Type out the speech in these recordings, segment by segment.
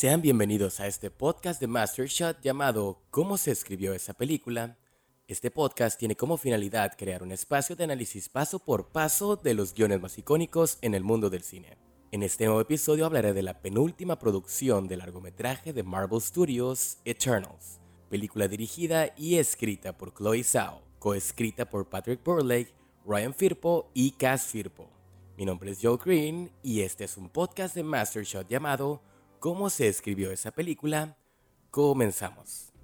Sean bienvenidos a este podcast de Master Shot llamado ¿Cómo se escribió esa película? Este podcast tiene como finalidad crear un espacio de análisis paso por paso de los guiones más icónicos en el mundo del cine. En este nuevo episodio hablaré de la penúltima producción del largometraje de Marvel Studios, Eternals, película dirigida y escrita por Chloe Zhao, coescrita por Patrick Burlake, Ryan Firpo y Cass Firpo. Mi nombre es Joe Green y este es un podcast de Master Shot llamado cómo se escribió esa película, comenzamos.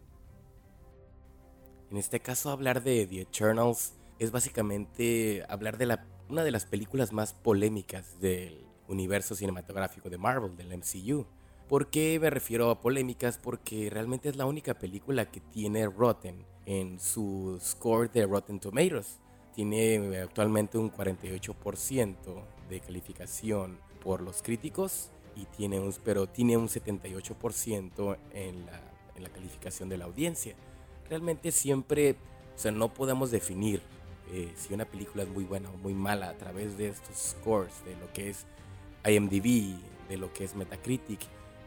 En este caso hablar de The Eternals es básicamente hablar de una de las películas más polémicas del universo cinematográfico de Marvel, del MCU. ¿Por qué me refiero a polémicas? Porque realmente es la única película que tiene Rotten en su score de Rotten Tomatoes. Tiene actualmente un 48% de calificación por los críticos y tiene un, pero tiene un 78% en la, en la calificación de la audiencia. Realmente siempre, o sea, no podemos definir eh, si una película es muy buena o muy mala a través de estos scores, de lo que es IMDb, de lo que es Metacritic,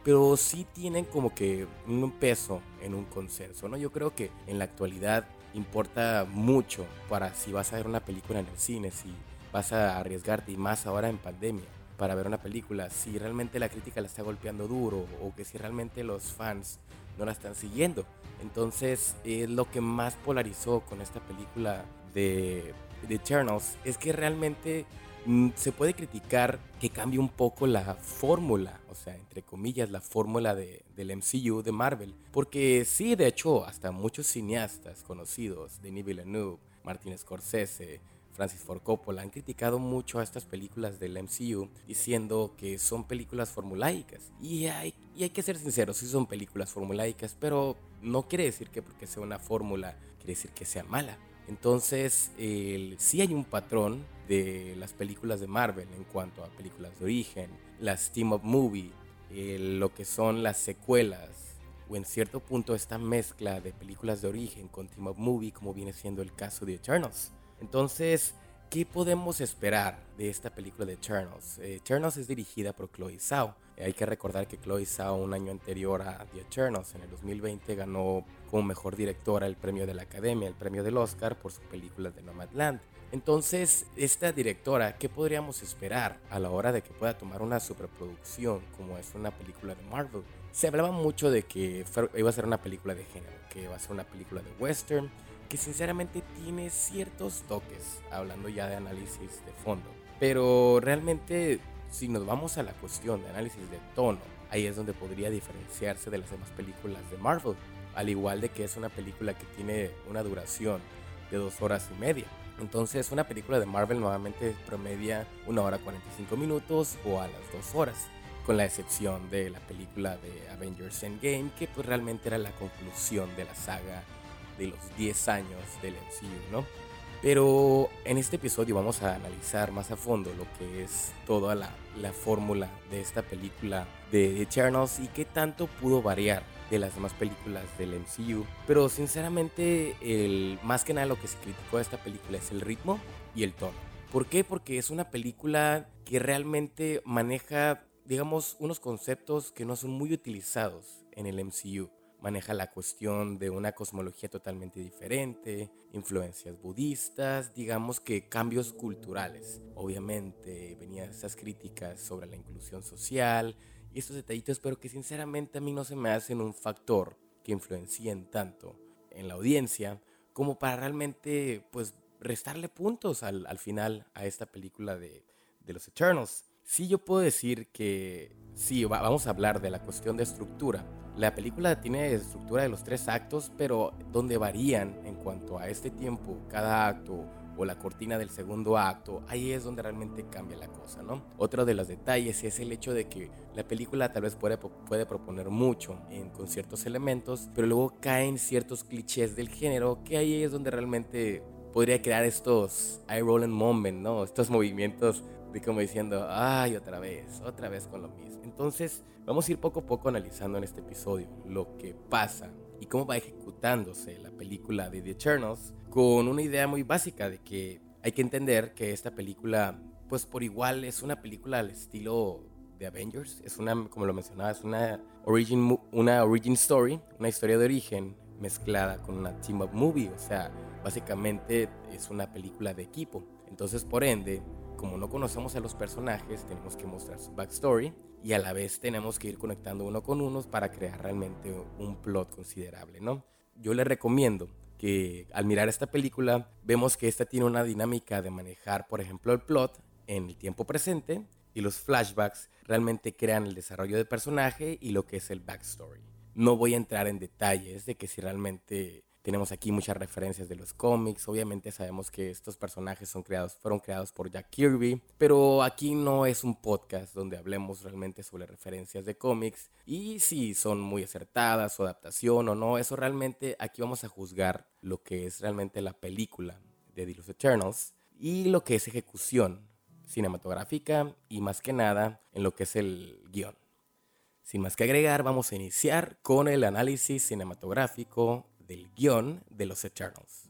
pero sí tienen como que un peso en un consenso, ¿no? Yo creo que en la actualidad importa mucho para si vas a ver una película en el cine, si vas a arriesgarte y más ahora en pandemia para ver una película, si realmente la crítica la está golpeando duro o que si realmente los fans no la están siguiendo. Entonces, es lo que más polarizó con esta película de, The Eternals es que realmente mm, se puede criticar que cambie un poco la fórmula, o sea, entre comillas, la fórmula de, del MCU de Marvel. Porque sí, de hecho, hasta muchos cineastas conocidos, Denis Villeneuve, Martin Scorsese, Francis Ford Coppola han criticado mucho a estas películas del MCU diciendo que son películas formulaicas. Y hay, y hay que ser sinceros, sí son películas formulaicas, pero no quiere decir que porque sea una fórmula quiere decir que sea mala. Entonces, el, sí hay un patrón de las películas de Marvel en cuanto a películas de origen, las team-up movie, lo que son las secuelas, o en cierto punto esta mezcla de películas de origen con team-up movie, como viene siendo el caso de Eternals. Entonces, ¿qué podemos esperar de esta película de Eternals? Eh, Eternals es dirigida por Chloe Zhao. Eh, hay que recordar que Chloe Zhao un año anterior a The Eternals, en el 2020, ganó como mejor directora el premio de la Academia, el premio del Oscar por su película de Nomadland. Entonces, esta directora, ¿qué podríamos esperar a la hora de que pueda tomar una superproducción como es una película de Marvel? Se hablaba mucho de que iba a ser una película de género, que iba a ser una película de western, que sinceramente tiene ciertos toques, hablando ya de análisis de fondo. Pero realmente, si nos vamos a la cuestión de análisis de tono, ahí es donde podría diferenciarse de las demás películas de Marvel, al igual de que es una película que tiene una duración de dos horas y media. Entonces, una película de Marvel nuevamente promedia una hora 45 minutos o a las dos horas, con la excepción de la película de Avengers Endgame, que pues realmente era la conclusión de la saga de los 10 años del MCU, ¿no? Pero en este episodio vamos a analizar más a fondo lo que es toda la, la fórmula de esta película de Eternals y qué tanto pudo variar de las demás películas del MCU. Pero sinceramente, el, más que nada lo que se criticó de esta película es el ritmo y el tono. ¿Por qué? Porque es una película que realmente maneja, digamos, unos conceptos que no son muy utilizados en el MCU maneja la cuestión de una cosmología totalmente diferente, influencias budistas, digamos que cambios culturales. Obviamente venían esas críticas sobre la inclusión social y estos detallitos, pero que sinceramente a mí no se me hacen un factor que influencien tanto en la audiencia como para realmente pues restarle puntos al, al final a esta película de, de los Eternals. Sí, yo puedo decir que sí, vamos a hablar de la cuestión de estructura. La película tiene estructura de los tres actos, pero donde varían en cuanto a este tiempo, cada acto o la cortina del segundo acto, ahí es donde realmente cambia la cosa, ¿no? Otro de los detalles es el hecho de que la película tal vez puede, puede proponer mucho con ciertos elementos, pero luego caen ciertos clichés del género, que ahí es donde realmente podría crear estos eye rolling moment, ¿no? Estos movimientos de como diciendo, ay, otra vez, otra vez con lo mismo. Entonces, vamos a ir poco a poco analizando en este episodio lo que pasa y cómo va ejecutándose la película de The Eternals con una idea muy básica de que hay que entender que esta película, pues por igual es una película al estilo de Avengers. Es una, como lo mencionaba, es una origin, una origin story, una historia de origen mezclada con una team up movie. O sea, básicamente es una película de equipo. Entonces, por ende, como no conocemos a los personajes, tenemos que mostrar su backstory y a la vez tenemos que ir conectando uno con uno para crear realmente un plot considerable, ¿no? Yo le recomiendo que al mirar esta película vemos que esta tiene una dinámica de manejar, por ejemplo, el plot en el tiempo presente y los flashbacks realmente crean el desarrollo del personaje y lo que es el backstory. No voy a entrar en detalles de que si realmente tenemos aquí muchas referencias de los cómics. Obviamente sabemos que estos personajes son creados, fueron creados por Jack Kirby. Pero aquí no es un podcast donde hablemos realmente sobre referencias de cómics. Y si son muy acertadas o adaptación o no. Eso realmente aquí vamos a juzgar lo que es realmente la película de The Eternals. Y lo que es ejecución cinematográfica. Y más que nada en lo que es el guion. Sin más que agregar, vamos a iniciar con el análisis cinematográfico del guion de Los Eternals.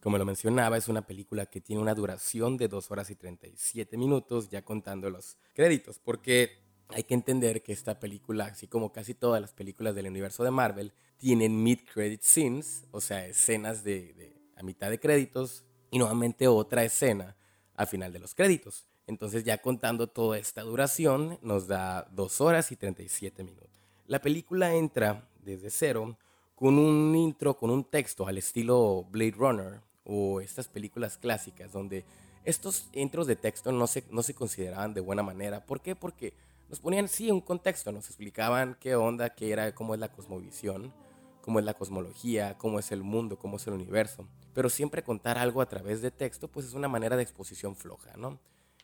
Como lo mencionaba, es una película que tiene una duración de 2 horas y 37 minutos, ya contando los créditos, porque hay que entender que esta película, así como casi todas las películas del universo de Marvel, tienen mid-credit scenes, o sea, escenas de, a mitad de créditos, y nuevamente otra escena al final de los créditos. Entonces ya contando toda esta duración nos da 2 horas y 37 minutos. La película entra desde cero con un intro, con un texto al estilo Blade Runner o estas películas clásicas donde estos intros de texto no se, no se consideraban de buena manera. ¿Por qué? Porque nos ponían, sí, un contexto, nos explicaban qué onda, qué era, cómo es la cosmovisión, cómo es la cosmología, cómo es el mundo, cómo es el universo. Pero siempre contar algo a través de texto, pues es una manera de exposición floja, ¿no?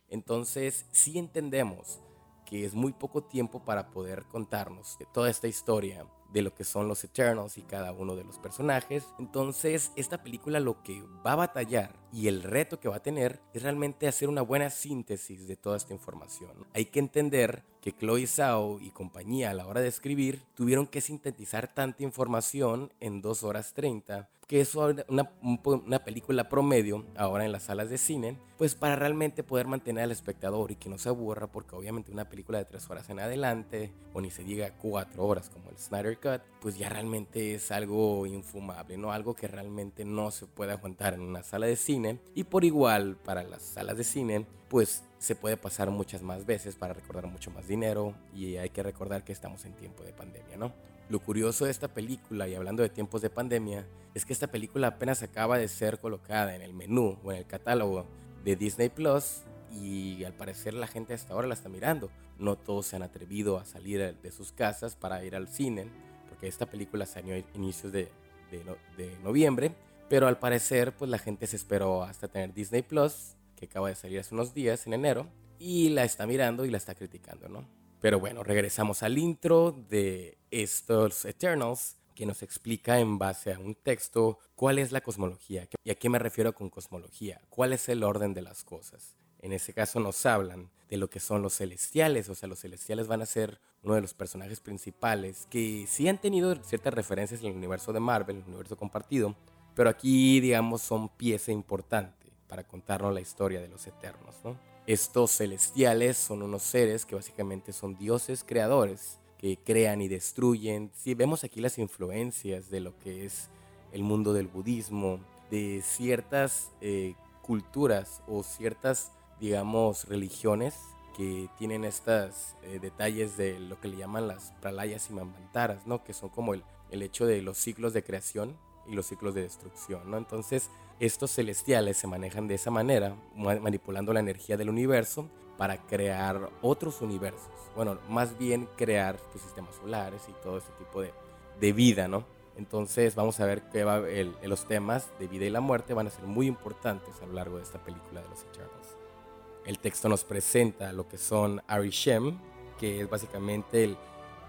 Entonces, sí entendemos que es muy poco tiempo para poder contarnos toda esta historia de lo que son los Eternals y cada uno de los personajes. Entonces, esta película lo que va a batallar y el reto que va a tener es realmente hacer una buena síntesis de toda esta información. Hay que entender que Chloe Zhao y compañía a la hora de escribir tuvieron que sintetizar tanta información en 2 horas 30 que es una, película promedio ahora en las salas de cine, pues para realmente poder mantener al espectador y que no se aburra, porque obviamente una película de tres horas en adelante, o ni se diga cuatro horas como el Snyder Cut, pues ya realmente es algo infumable, ¿no? Algo que realmente no se puede aguantar en una sala de cine. Y por igual, para las salas de cine, pues se puede pasar muchas más veces para recordar mucho más dinero y hay que recordar que estamos en tiempo de pandemia, ¿no? Lo curioso de esta película, y hablando de tiempos de pandemia, es que esta película apenas acaba de ser colocada en el menú o en el catálogo de Disney Plus y al parecer la gente hasta ahora la está mirando. No todos se han atrevido a salir de sus casas para ir al cine, porque esta película salió a inicios de, de, noviembre, pero al parecer pues la gente se esperó hasta tener Disney Plus, que acaba de salir hace unos días en enero, y la está mirando y la está criticando, ¿no? Pero bueno, regresamos al intro de estos Eternals, que nos explica en base a un texto cuál es la cosmología. ¿Y a qué me refiero con cosmología? ¿Cuál es el orden de las cosas? En ese caso nos hablan de lo que son los celestiales, o sea, los celestiales van a ser uno de los personajes principales que sí han tenido ciertas referencias en el universo de Marvel, el universo compartido, pero aquí, digamos, son pieza importante para contarnos la historia de los Eternos, ¿no? Estos celestiales son unos seres que básicamente son dioses creadores que crean y destruyen. Si vemos aquí las influencias de lo que es el mundo del budismo, de ciertas eh, culturas o ciertas, digamos, religiones que tienen estos eh, detalles de lo que le llaman las pralayas y mantaras, ¿no? Que son como el, el hecho de los ciclos de creación y los ciclos de destrucción, ¿no? Entonces, estos celestiales se manejan de esa manera, manipulando la energía del universo para crear otros universos. Bueno, más bien crear pues, sistemas solares y todo ese tipo de, de vida, ¿no? Entonces vamos a ver que va los temas de vida y la muerte van a ser muy importantes a lo largo de esta película de los Eternals. El texto nos presenta lo que son Arishem, que es básicamente el,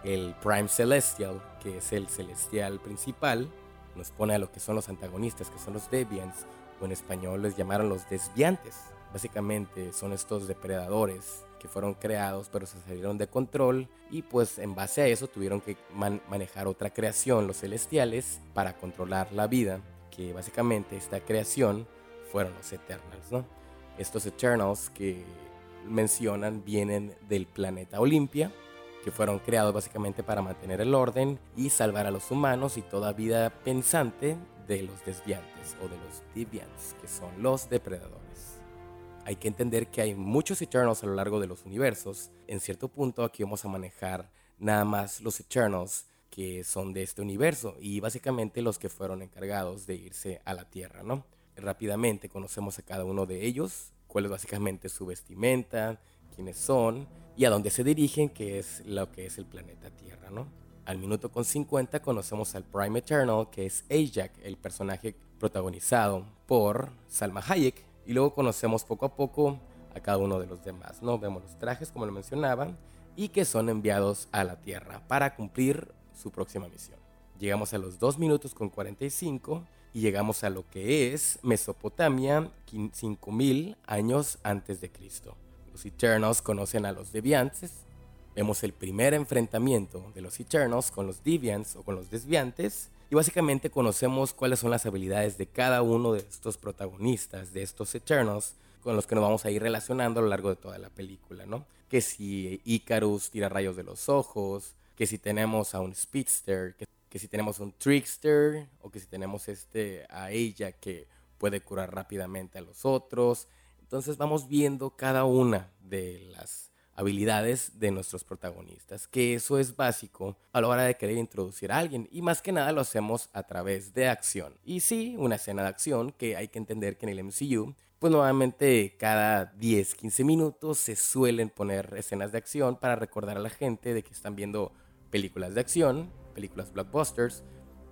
el Prime Celestial, que es el celestial principal, nos pone a lo que son los antagonistas, que son los deviants, o en español les llamaron los desviantes. Básicamente son estos depredadores que fueron creados pero se salieron de control y pues en base a eso tuvieron que manejar otra creación, los celestiales, para controlar la vida, que básicamente esta creación fueron los Eternals, ¿no? Estos Eternals que mencionan vienen del planeta Olimpia, que fueron creados básicamente para mantener el orden y salvar a los humanos y toda vida pensante de los desviantes o de los deviants, que son los depredadores. Hay que entender que hay muchos Eternals a lo largo de los universos. En cierto punto aquí vamos a manejar nada más los Eternals que son de este universo y básicamente los que fueron encargados de irse a la Tierra, ¿no? Rápidamente conocemos a cada uno de ellos, cuál es básicamente su vestimenta, quiénes son y a dónde se dirigen, que es lo que es el planeta Tierra, ¿no? Al minuto con 50 conocemos al Prime Eternal, que es Ajak, el personaje protagonizado por Salma Hayek, y luego conocemos poco a poco a cada uno de los demás, ¿no? Vemos los trajes, como lo mencionaba, y que son enviados a la Tierra para cumplir su próxima misión. Llegamos a los 2 minutos con 45 y llegamos a lo que es Mesopotamia 5000 años antes de Cristo. Los Eternals conocen a los Deviantes. Vemos el primer enfrentamiento de los Eternals con los Deviants o con los Desviantes. Y básicamente conocemos cuáles son las habilidades de cada uno de estos protagonistas, de estos Eternals, con los que nos vamos a ir relacionando a lo largo de toda la película, ¿no? Que si Icarus tira rayos de los ojos, que si tenemos a un speedster, que, si tenemos un trickster, o que si tenemos este, a ella que puede curar rápidamente a los otros. Entonces vamos viendo cada una de las habilidades de nuestros protagonistas, que eso es básico a la hora de querer introducir a alguien y más que nada lo hacemos a través de acción. Y sí, una escena de acción que hay que entender que en el MCU, pues nuevamente cada 10, 15 minutos se suelen poner escenas de acción para recordar a la gente de que están viendo películas de acción, películas blockbusters,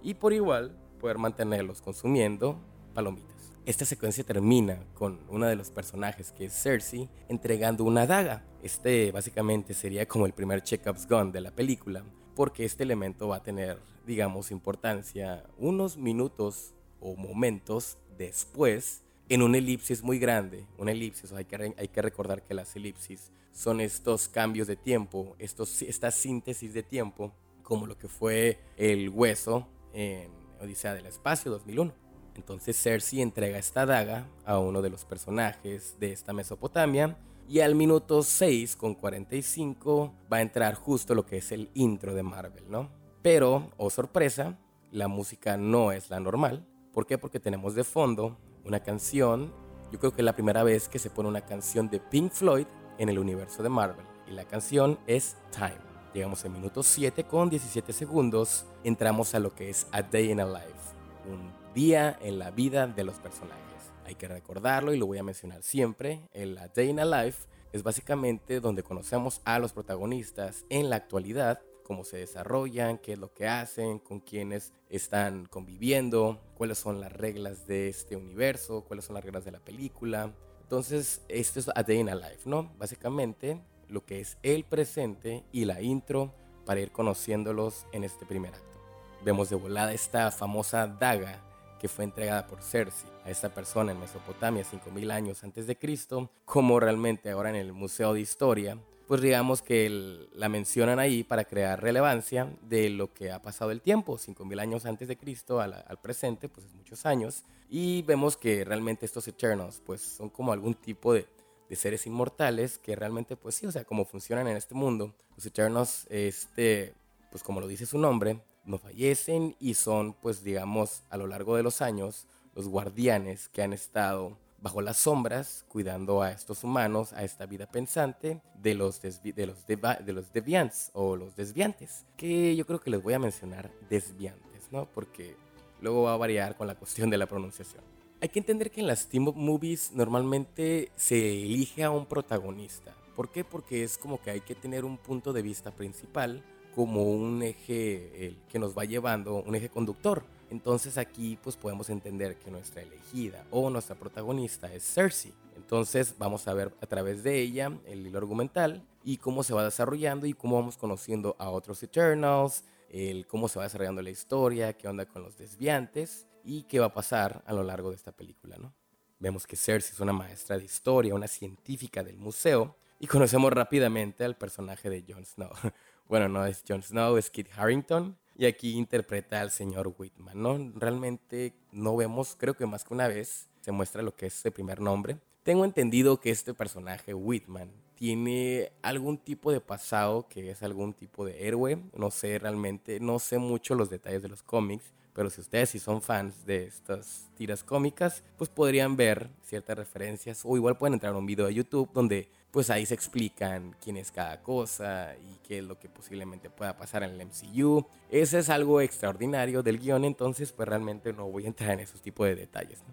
y por igual poder mantenerlos consumiendo palomitas. Esta secuencia termina con uno de los personajes que es Cersei entregando una daga. Este básicamente sería como el primer check-ups gun de la película, porque este elemento va a tener, digamos, importancia unos minutos o momentos después en una elipsis muy grande. Una elipsis, hay que, hay que recordar que las elipsis son estos cambios de tiempo, estos, esta síntesis de tiempo, como lo que fue el hueso en Odisea del Espacio 2001. Entonces Cersei entrega esta daga a uno de los personajes de esta Mesopotamia y al minuto 6 con 45 va a entrar justo lo que es el intro de Marvel, ¿no? Pero, oh sorpresa, la música no es la normal. ¿Por qué? Porque tenemos de fondo una canción, yo creo que es la primera vez que se pone una canción de Pink Floyd en el universo de Marvel. Y la canción es Time. Llegamos al minuto 7 con 17 segundos. Entramos a lo que es A Day in a Life. Un día en la vida de los personajes. Hay que recordarlo y lo voy a mencionar siempre. El A Day in a Life es básicamente donde conocemos a los protagonistas en la actualidad cómo se desarrollan, qué es lo que hacen, con quiénes están conviviendo, cuáles son las reglas de este universo, cuáles son las reglas de la película. Entonces, esto es A Day in a Life, ¿no? Básicamente, lo que es el presente y la intro para ir conociéndolos en este primer acto. Vemos de volada esta famosa daga que fue entregada por Cersei a esta persona en Mesopotamia 5000 años antes de Cristo, como realmente ahora en el Museo de Historia pues digamos que la mencionan ahí para crear relevancia de lo que ha pasado el tiempo, 5.000 años antes de Cristo al, presente, pues es muchos años, y vemos que realmente estos Eternals pues son como algún tipo de, de, seres inmortales que realmente pues sí, o sea, como funcionan en este mundo. Los Eternals, este, pues como lo dice su nombre, no fallecen y son pues digamos a lo largo de los años los guardianes que han estado bajo las sombras, cuidando a estos humanos, a esta vida pensante de los, de los, de los deviants o los desviantes, que yo creo que les voy a mencionar desviantes, ¿no? Porque luego va a variar con la cuestión de la pronunciación. Hay que entender que en las team movies normalmente se elige a un protagonista. ¿Por qué? Porque es como que hay que tener un punto de vista principal como un eje que nos va llevando, un eje conductor. Entonces aquí pues podemos entender que nuestra elegida o nuestra protagonista es Cersei. Entonces vamos a ver a través de ella el hilo argumental y cómo se va desarrollando y cómo vamos conociendo a otros Eternals, el cómo se va desarrollando la historia, qué onda con los desviantes y qué va a pasar a lo largo de esta película, ¿no? Vemos que Cersei es una maestra de historia, una científica del museo y conocemos rápidamente al personaje de Jon Snow. bueno, no es Jon Snow, es Kit Harrington, y aquí interpreta al señor Whitman, ¿no? Realmente no vemos, creo que más que una vez, se muestra lo que es el primer nombre, Tengo entendido que este personaje, Whitman, tiene algún tipo de pasado que es algún tipo de héroe. No sé realmente, no sé mucho los detalles de los cómics, pero si ustedes si son fans de estas tiras cómicas, pues podrían ver ciertas referencias o igual pueden entrar a un video de YouTube donde pues ahí se explican quién es cada cosa y qué es lo que posiblemente pueda pasar en el MCU. Ese es algo extraordinario del guion, entonces pues realmente no voy a entrar en esos tipos de detalles.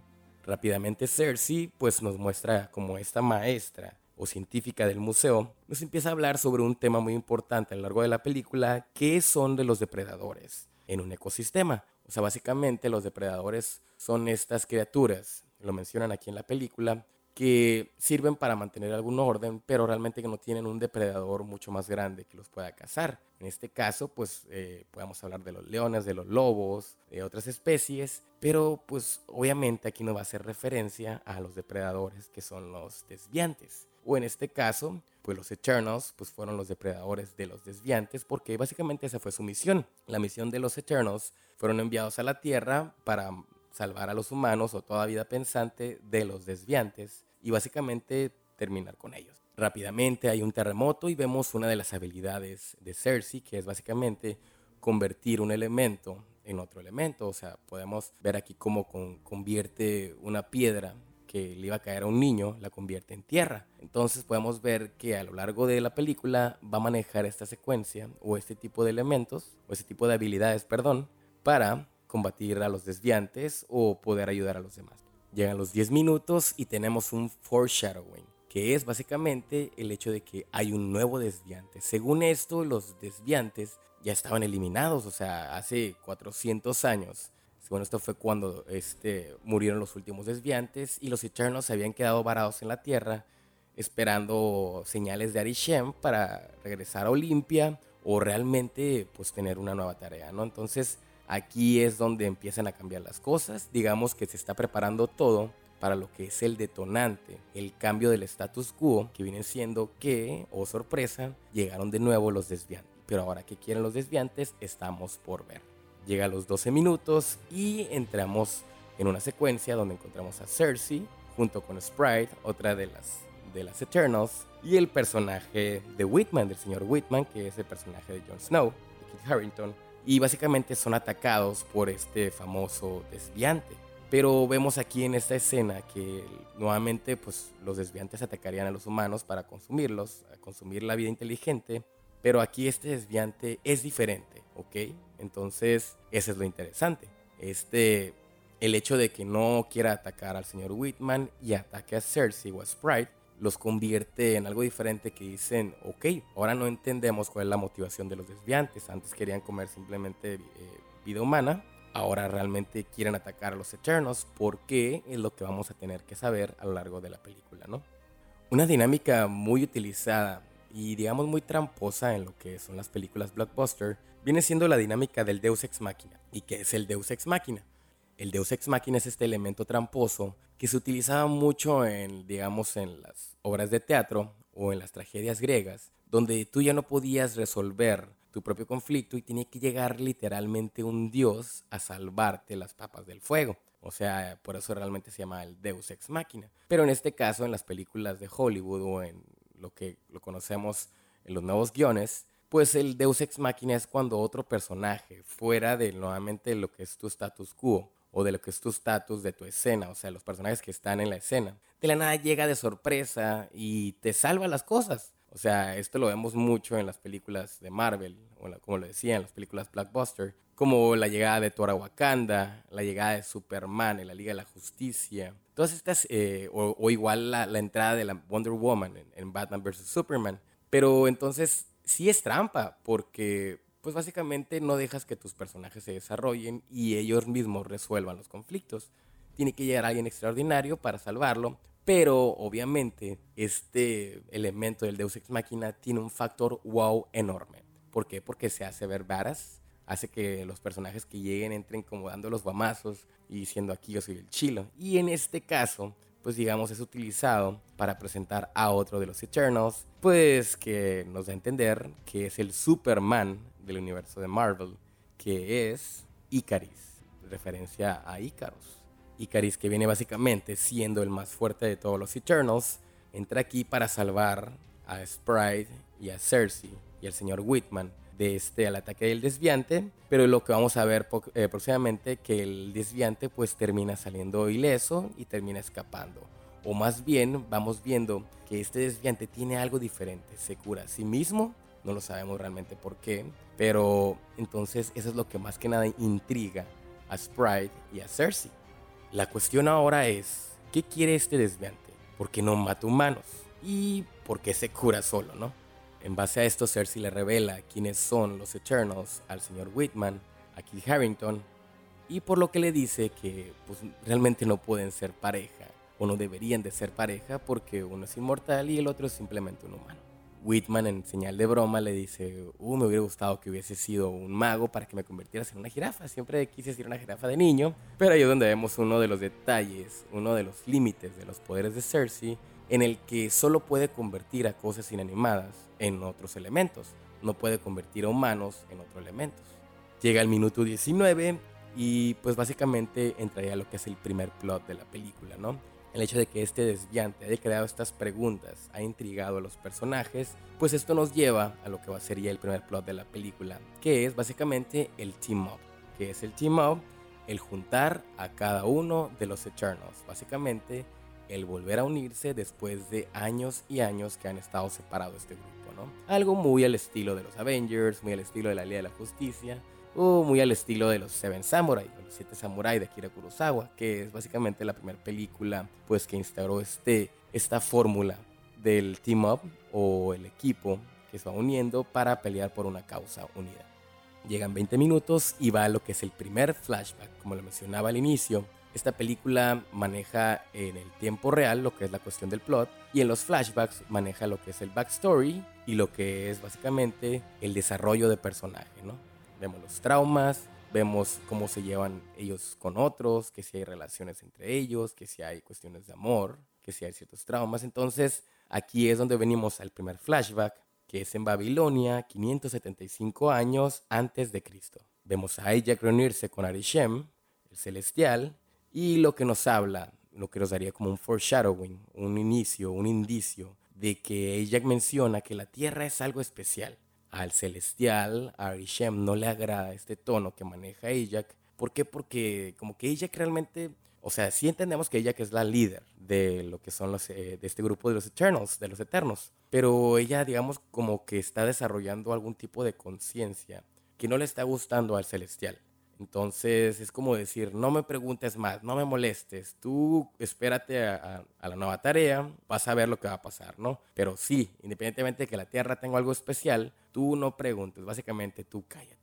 Rápidamente Cersei pues nos muestra como esta maestra o científica del museo, nos empieza a hablar sobre un tema muy importante a lo largo de la película, que son de los depredadores en un ecosistema. O sea, básicamente los depredadores son estas criaturas, lo mencionan aquí en la película, que sirven para mantener algún orden, pero realmente que no tienen un depredador mucho más grande que los pueda cazar. En este caso, pues eh, podemos hablar de los leones, de los lobos, de otras especies, pero pues obviamente aquí no va a hacer referencia a los depredadores que son los desviantes. O en este caso, pues los Eternals pues fueron los depredadores de los desviantes porque básicamente esa fue su misión. La misión de los Eternals fueron enviados a la Tierra para salvar a los humanos o toda vida pensante de los desviantes y básicamente terminar con ellos. Rápidamente hay un terremoto y vemos una de las habilidades de Cersei que es básicamente convertir un elemento en otro elemento. O sea, podemos ver aquí cómo convierte una piedra que le iba a caer a un niño, la convierte en tierra. Entonces podemos ver que a lo largo de la película va a manejar esta secuencia o este tipo de elementos, o este tipo de habilidades, perdón, para combatir a los desviantes o poder ayudar a los demás. Llegan los 10 minutos y tenemos un foreshadowing, que es básicamente el hecho de que hay un nuevo desviante. Según esto, los desviantes ya estaban eliminados, o sea, hace 400 años bueno, esto fue cuando este, murieron los últimos desviantes y los Eternals se habían quedado varados en la Tierra esperando señales de Arishem para regresar a Olimpia o realmente pues tener una nueva tarea, ¿no? Entonces aquí es donde empiezan a cambiar las cosas, digamos que se está preparando todo para lo que es el detonante, el cambio del status quo, que viene siendo que, oh sorpresa, llegaron de nuevo los desviantes. Pero ahora que quieren los desviantes, estamos por ver. Llega a los 12 minutos y entramos en una secuencia donde encontramos a Cersei junto con Sprite, otra de las, de las Eternals, y el personaje de Whitman, del señor Whitman, que es el personaje de Jon Snow, de Kit Harington, y básicamente son atacados por este famoso desviante. Pero vemos aquí en esta escena que nuevamente pues, los desviantes atacarían a los humanos para consumirlos, consumir la vida inteligente, pero aquí este desviante es diferente, ¿ok? Entonces, eso es lo interesante. Este, el hecho de que no quiera atacar al señor Whitman y ataque a Cersei o a Sprite los convierte en algo diferente que dicen, ok, ahora no entendemos cuál es la motivación de los desviantes. Antes querían comer simplemente eh, vida humana, ahora realmente quieren atacar a los Eternos porque es lo que vamos a tener que saber a lo largo de la película, ¿no? Una dinámica muy utilizada y digamos muy tramposa en lo que son las películas blockbuster viene siendo la dinámica del Deus Ex Machina. ¿Y qué es el Deus Ex Machina? El Deus Ex Machina es este elemento tramposo que se utilizaba mucho en, digamos, en las obras de teatro o en las tragedias griegas, donde tú ya no podías resolver tu propio conflicto y tenía que llegar literalmente un dios a salvarte las papas del fuego. O sea, por eso realmente se llama el Deus Ex Machina. Pero en este caso, en las películas de Hollywood o en lo que lo conocemos en los nuevos guiones, pues el Deus Ex Machina es cuando otro personaje, fuera de nuevamente lo que es tu status quo o de lo que es tu status de tu escena, o sea, los personajes que están en la escena, de la nada llega de sorpresa y te salva las cosas. O sea, esto lo vemos mucho en las películas de Marvel, o como lo decía, en las películas Blockbuster, como la llegada de Thor a Wakanda, la llegada de Superman en la Liga de la Justicia, todas estas, eh, o, igual la, entrada de la Wonder Woman en, en Batman vs. Superman. Pero entonces sí es trampa, porque pues básicamente no dejas que tus personajes se desarrollen y ellos mismos resuelvan los conflictos. Tiene que llegar alguien extraordinario para salvarlo, pero obviamente este elemento del Deus Ex Machina tiene un factor wow enorme. ¿Por qué? Porque se hace ver varas, hace que los personajes que lleguen entren como dando los guamazos y diciendo aquí yo soy el chilo. Y en este caso, pues digamos es utilizado para presentar a otro de los Eternals, pues que nos da a entender que es el Superman del universo de Marvel, que es Icaris, referencia a Icaros. Icaris, que viene básicamente siendo el más fuerte de todos los Eternals, entra aquí para salvar a Sprite y a Cersei y al señor Whitman de este al ataque del desviante, pero lo que vamos a ver eh, próximamente que el desviante pues termina saliendo ileso y termina escapando. O más bien vamos viendo que este desviante tiene algo diferente, se cura a sí mismo, no lo sabemos realmente por qué, pero entonces eso es lo que más que nada intriga a Sprite y a Cersei. La cuestión ahora es, ¿qué quiere este desviante? ¿Por qué no mata humanos? ¿Y por qué se cura solo, no? En base a esto, Cersei le revela quiénes son los Eternals al señor Whitman, a Kit Harrington, y por lo que le dice que pues, realmente no pueden ser pareja, o no deberían de ser pareja porque uno es inmortal y el otro es simplemente un humano. Whitman en señal de broma le dice, uh, me hubiera gustado que hubiese sido un mago para que me convirtieras en una jirafa. Siempre quise ser una jirafa de niño, pero ahí es donde vemos uno de los detalles, uno de los límites de los poderes de Cersei, en el que solo puede convertir a cosas inanimadas en otros elementos, no puede convertir a humanos en otros elementos. Llega el minuto 19 y pues básicamente entraría lo que es el primer plot de la película, ¿no? el hecho de que este desviante haya creado estas preguntas ha intrigado a los personajes, pues esto nos lleva a lo que va a ser el primer plot de la película, que es básicamente el team up. que es el team up? El juntar a cada uno de los Eternals, básicamente el volver a unirse después de años y años que han estado separados este grupo, ¿no? Algo muy al estilo de los Avengers, muy al estilo de la Liga de la Justicia, o muy al estilo de los Seven Samurai, los Siete Samurai de Akira Kurosawa, que es básicamente la primera película pues que instauró este, esta fórmula del team up o el equipo que se va uniendo para pelear por una causa unida. Llegan 20 minutos y va a lo que es el primer flashback, como lo mencionaba al inicio. Esta película maneja en el tiempo real lo que es la cuestión del plot y en los flashbacks maneja lo que es el backstory y lo que es básicamente el desarrollo de personaje, ¿no? vemos los traumas, vemos cómo se llevan ellos con otros, que si hay relaciones entre ellos, que si hay cuestiones de amor, que si hay ciertos traumas. Entonces, aquí es donde venimos al primer flashback, que es en Babilonia, 575 años antes de Cristo. Vemos a Ajax reunirse con Arishem, el celestial, y lo que nos habla, lo que nos daría como un foreshadowing, un inicio, un indicio de que Ajax menciona que la tierra es algo especial, al celestial, a Arishem, no le agrada este tono que maneja Ajak. ¿Por qué? Porque como que Ajak realmente, o sea, sí entendemos que Ajak es la líder de lo que son los, eh, de este grupo de los Eternals, de los Eternos. Pero ella, digamos, como que está desarrollando algún tipo de conciencia que no le está gustando al celestial. Entonces es como decir, no me preguntes más, no me molestes, tú espérate a, la nueva tarea, vas a ver lo que va a pasar, ¿no? Pero sí, independientemente de que la Tierra tenga algo especial, tú no preguntes, básicamente tú cállate.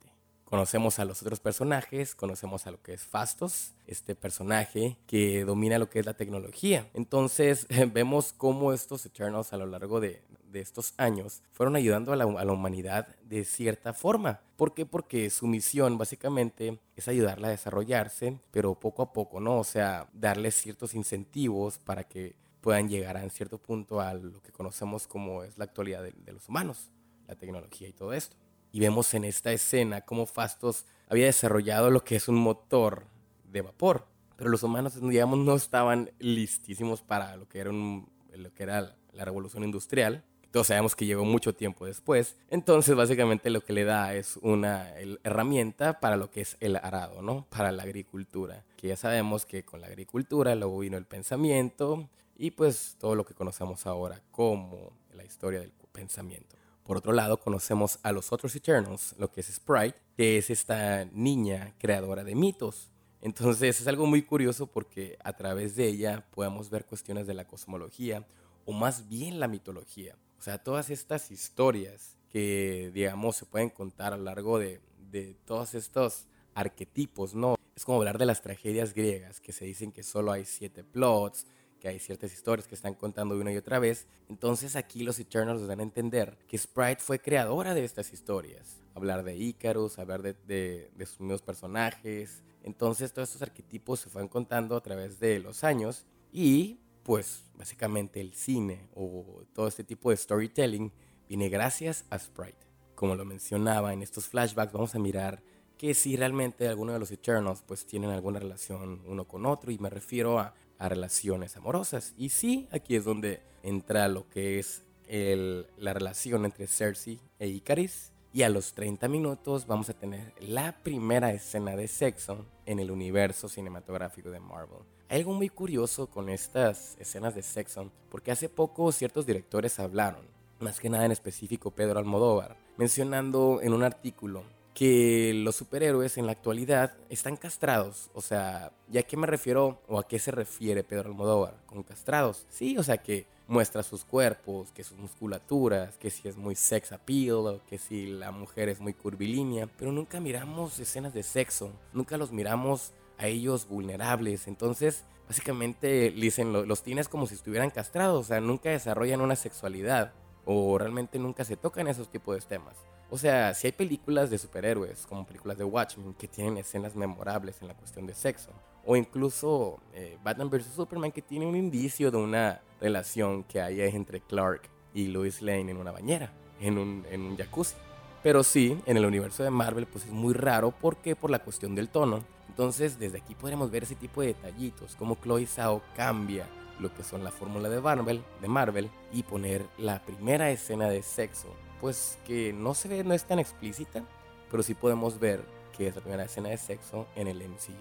Conocemos a los otros personajes, conocemos a lo que es Fastos, este personaje que domina lo que es la tecnología. Entonces vemos cómo estos Eternals a lo largo de, de estos años fueron ayudando a la, a la, humanidad de cierta forma. ¿Por qué? Porque su misión básicamente es ayudarla a desarrollarse, pero poco a poco, ¿no? O sea, darles ciertos incentivos para que puedan llegar a cierto punto a lo que conocemos como es la actualidad de los humanos, la tecnología y todo esto. Y vemos en esta escena cómo Fastos había desarrollado lo que es un motor de vapor, pero los humanos, digamos, no estaban listísimos para lo que era, un, lo que era la revolución industrial todos sabemos que llegó mucho tiempo después. Entonces, básicamente lo que le da es una herramienta para lo que es el arado, ¿no? Para la agricultura. Que ya sabemos que con la agricultura luego vino el pensamiento y pues todo lo que conocemos ahora como la historia del pensamiento. Por otro lado, conocemos a los otros Eternals, lo que es Sprite, que es esta niña creadora de mitos. Entonces es algo muy curioso porque a través de ella podemos ver cuestiones de la cosmología o más bien la mitología. O sea, todas estas historias que, digamos, se pueden contar a lo largo de, de todos estos arquetipos, ¿no? Es como hablar de las tragedias griegas, que se dicen que solo hay siete plots, que hay ciertas historias que están contando una y otra vez. Entonces aquí los Eternals nos dan a entender que Sprite fue creadora de estas historias. Hablar de Icarus, hablar de, sus mismos personajes. Entonces todos estos arquetipos se fueron contando a través de los años y pues básicamente el cine o todo este tipo de storytelling viene gracias a Sprite. Como lo mencionaba en estos flashbacks, vamos a mirar que si realmente alguno de los Eternals pues tienen alguna relación uno con otro y me refiero a, a relaciones amorosas. Y sí, aquí es donde entra lo que es la relación entre Cersei e Icaris. Y a los 30 minutos vamos a tener la primera escena de sexo en el universo cinematográfico de Marvel. Algo muy curioso con estas escenas de sexo, porque hace poco ciertos directores hablaron, más que nada en específico Pedro Almodóvar, mencionando en un artículo que los superhéroes en la actualidad están castrados. O sea, ¿ya qué me refiero o a qué se refiere Pedro Almodóvar con castrados? Sí, o sea que muestra sus cuerpos, que sus musculaturas, que si es muy sex appeal, que si la mujer es muy curvilínea, pero nunca miramos escenas de sexo, nunca los miramos a ellos vulnerables. Entonces, básicamente dicen los tienes como si estuvieran castrados, o sea, nunca desarrollan una sexualidad o realmente nunca se tocan esos tipos de temas. O sea, si hay películas de superhéroes, como películas de Watchmen, que tienen escenas memorables en la cuestión de sexo, o incluso eh, Batman vs. Superman, que tiene un indicio de una relación que hay entre Clark y Lois Lane en una bañera, en un, jacuzzi. Pero sí, en el universo de Marvel, pues es muy raro, porque por la cuestión del tono. Entonces, desde aquí podremos ver ese tipo de detallitos, como Chloe Zhao cambia lo que son la fórmula de Marvel, de Marvel y poner la primera escena de sexo pues que no se ve, no es tan explícita, pero sí podemos ver que es la primera escena de sexo en el MCU.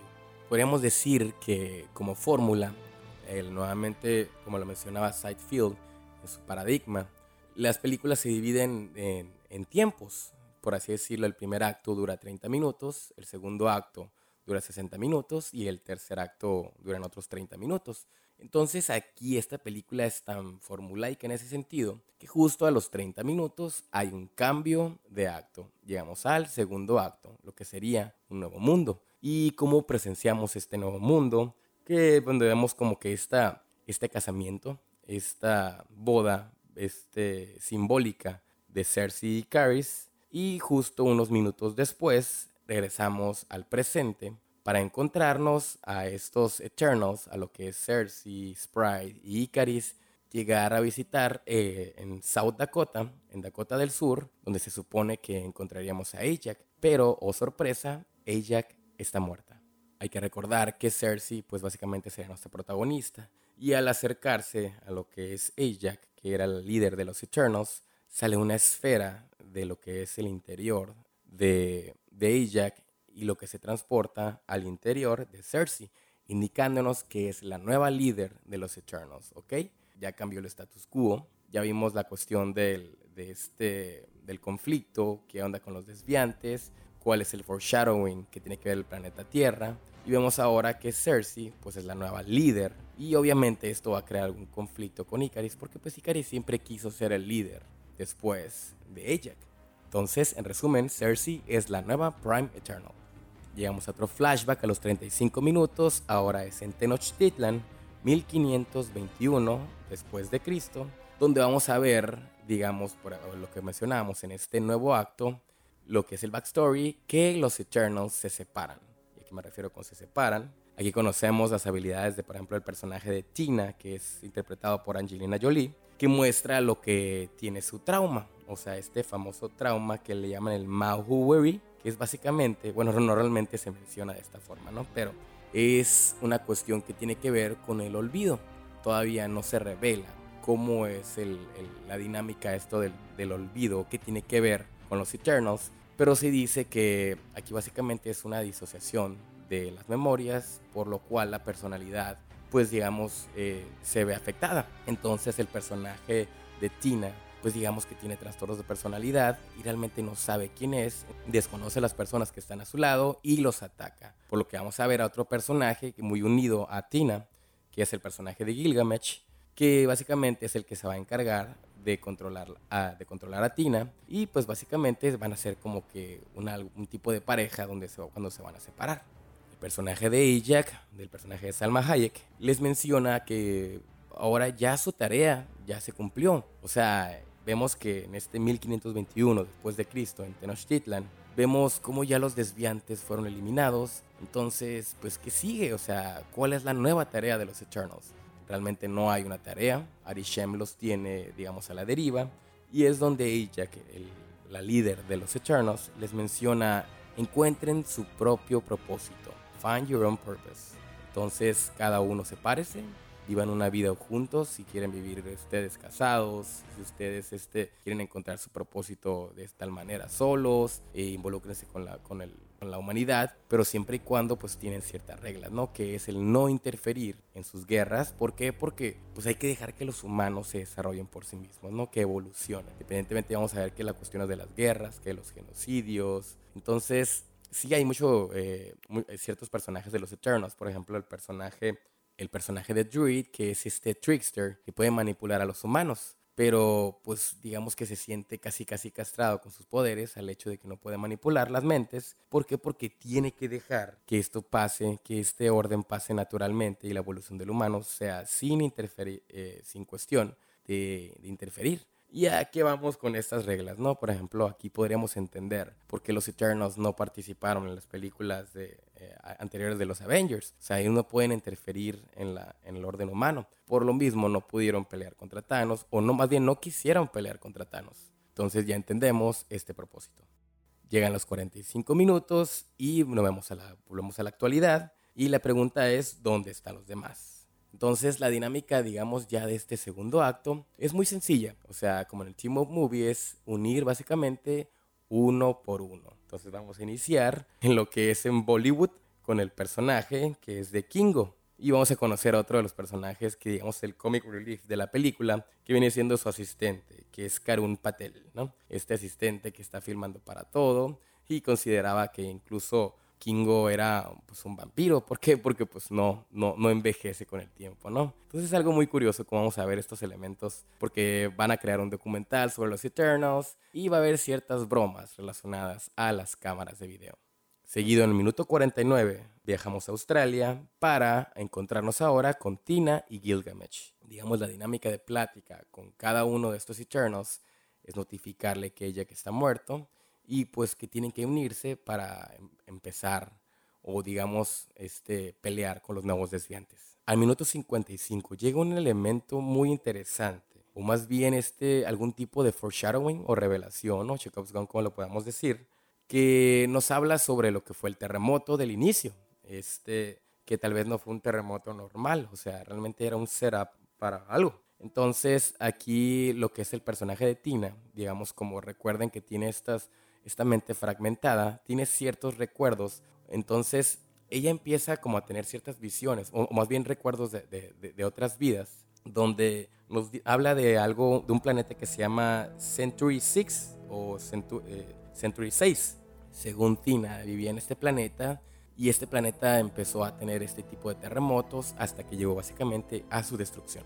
Podríamos decir que como fórmula, nuevamente, como lo mencionaba Sidefield, en su paradigma, las películas se dividen en, en tiempos. Por así decirlo, el primer acto dura 30 minutos, el segundo acto dura 60 minutos y el tercer acto dura otros 30 minutos. Entonces aquí esta película es tan formulaica en ese sentido que justo a los 30 minutos hay un cambio de acto. Llegamos al segundo acto, lo que sería un nuevo mundo. Y cómo presenciamos este nuevo mundo, que donde vemos como que esta, este casamiento, esta boda este, simbólica de Cersei y Caris. Y justo unos minutos después regresamos al presente para encontrarnos a estos Eternals, a lo que es Cersei, Sprite y Icaris, llegar a visitar eh, en South Dakota, en Dakota del Sur, donde se supone que encontraríamos a Ajax, pero, oh sorpresa, Ajax está muerta. Hay que recordar que Cersei, pues básicamente sería nuestra protagonista, y al acercarse a lo que es Ajax, que era el líder de los Eternals, sale una esfera de lo que es el interior de, de Ajax y lo que se transporta al interior de Cersei, indicándonos que es la nueva líder de los Eternals, ¿ok? Ya cambió el status quo, ya vimos la cuestión del, de este, del conflicto, qué onda con los desviantes, cuál es el foreshadowing que tiene que ver el planeta Tierra, y vemos ahora que Cersei pues es la nueva líder y obviamente esto va a crear algún conflicto con Icaris porque pues Icaris siempre quiso ser el líder después de Ajax. Entonces, en resumen, Cersei es la nueva Prime Eternal. Llegamos a otro flashback a los 35 minutos, ahora es en Tenochtitlan, 1521 después de Cristo, donde vamos a ver, digamos, por lo que mencionamos en este nuevo acto, lo que es el backstory, que los Eternals se separan. ¿Y a qué me refiero con se separan? Aquí conocemos las habilidades de, por ejemplo, el personaje de Tina, que es interpretado por Angelina Jolie, que muestra lo que tiene su trauma, o sea, este famoso trauma que le llaman el Mahueri, es básicamente, bueno, no realmente se menciona de esta forma, ¿no? Pero es una cuestión que tiene que ver con el olvido. Todavía no se revela cómo es la dinámica esto del, del olvido, qué tiene que ver con los Eternals, pero se dice que aquí básicamente es una disociación de las memorias, por lo cual la personalidad, pues digamos, eh, se ve afectada. Entonces el personaje de Tina pues digamos que tiene trastornos de personalidad y realmente no sabe quién es, desconoce a las personas que están a su lado y los ataca. Por lo que vamos a ver a otro personaje muy unido a Tina, que es el personaje de Gilgamesh, que básicamente es el que se va a encargar de controlar a, de controlar a Tina y pues básicamente van a ser como que un tipo de pareja donde se, cuando se van a separar. El personaje de Ajax, del personaje de Salma Hayek, les menciona que ahora ya su tarea ya se cumplió. O sea, vemos que en este 1521 después de Cristo en Tenochtitlan vemos cómo ya los desviantes fueron eliminados. Entonces, pues ¿qué sigue? O sea, ¿cuál es la nueva tarea de los Eternals? Realmente no hay una tarea. Arishem los tiene, digamos, a la deriva. Y es donde ella, que la líder de los Eternals, les menciona encuentren su propio propósito. Find your own purpose. Entonces cada uno se parece, vivan una vida juntos, si quieren vivir ustedes casados, si ustedes este, quieren encontrar su propósito de tal manera solos, e con la, con, el, con la humanidad, pero siempre y cuando pues tienen ciertas reglas, ¿no? Que es el no interferir en sus guerras. ¿Por qué? Porque pues hay que dejar que los humanos se desarrollen por sí mismos, ¿no? Que evolucionen. Independientemente vamos a ver que la cuestión de las guerras, que los genocidios. Entonces, sí hay mucho, eh, ciertos personajes de los Eternals, por ejemplo, el personaje el personaje de Druid, que es este trickster que puede manipular a los humanos. Pero pues digamos que se siente casi casi castrado con sus poderes al hecho de que no puede manipular las mentes. ¿Por qué? Porque tiene que dejar que esto pase, que este orden pase naturalmente y la evolución del humano sea sin interferir, eh, sin cuestión de, de interferir. ¿Y a qué vamos con estas reglas? ¿no? Por ejemplo, aquí podríamos entender por qué los Eternals no participaron en las películas de, eh, anteriores de los Avengers. O sea, ellos no pueden interferir en, la, en el orden humano. Por lo mismo, no pudieron pelear contra Thanos, o no, más bien no quisieron pelear contra Thanos. Entonces ya entendemos este propósito. Llegan los 45 minutos y nos vemos a la, volvemos a la actualidad. Y la pregunta es, ¿dónde están los demás? Entonces la dinámica, digamos, ya de este segundo acto es muy sencilla. O sea, como en el Team Up Movie es unir básicamente uno por uno. Entonces vamos a iniciar en lo que es en Bollywood con el personaje que es de Kingo. Y vamos a conocer a otro de los personajes que digamos el comic relief de la película, que viene siendo su asistente, que es Karun Patel, ¿no? Este asistente que está filmando para todo y consideraba que incluso Kingo era pues, un vampiro. ¿Por qué? Porque pues no, no, no envejece con el tiempo, ¿no? Entonces es algo muy curioso cómo vamos a ver estos elementos porque van a crear un documental sobre los Eternals y va a haber ciertas bromas relacionadas a las cámaras de video. Seguido en el minuto 49 viajamos a Australia para encontrarnos ahora con Tina y Gilgamesh. Digamos la dinámica de plática con cada uno de estos Eternals es notificarle que ella que está muerto y pues que tienen que unirse para em, empezar o digamos este, pelear con los nuevos desviantes. Al minuto 55 llega un elemento muy interesante, o más bien este, algún tipo de foreshadowing o revelación, o Chekhov's gun como lo podamos decir, que nos habla sobre lo que fue el terremoto del inicio, este, que tal vez no fue un terremoto normal, o sea, realmente era un setup para algo. Entonces aquí lo que es el personaje de Tina, digamos como recuerden que tiene estas esta mente fragmentada tiene ciertos recuerdos, entonces ella empieza como a tener ciertas visiones, o, más bien recuerdos de, otras vidas, donde nos habla de algo, de un planeta que se llama Century 6 o eh, Century 6. Según Tina, vivía en este planeta y este planeta empezó a tener este tipo de terremotos hasta que llegó básicamente a su destrucción.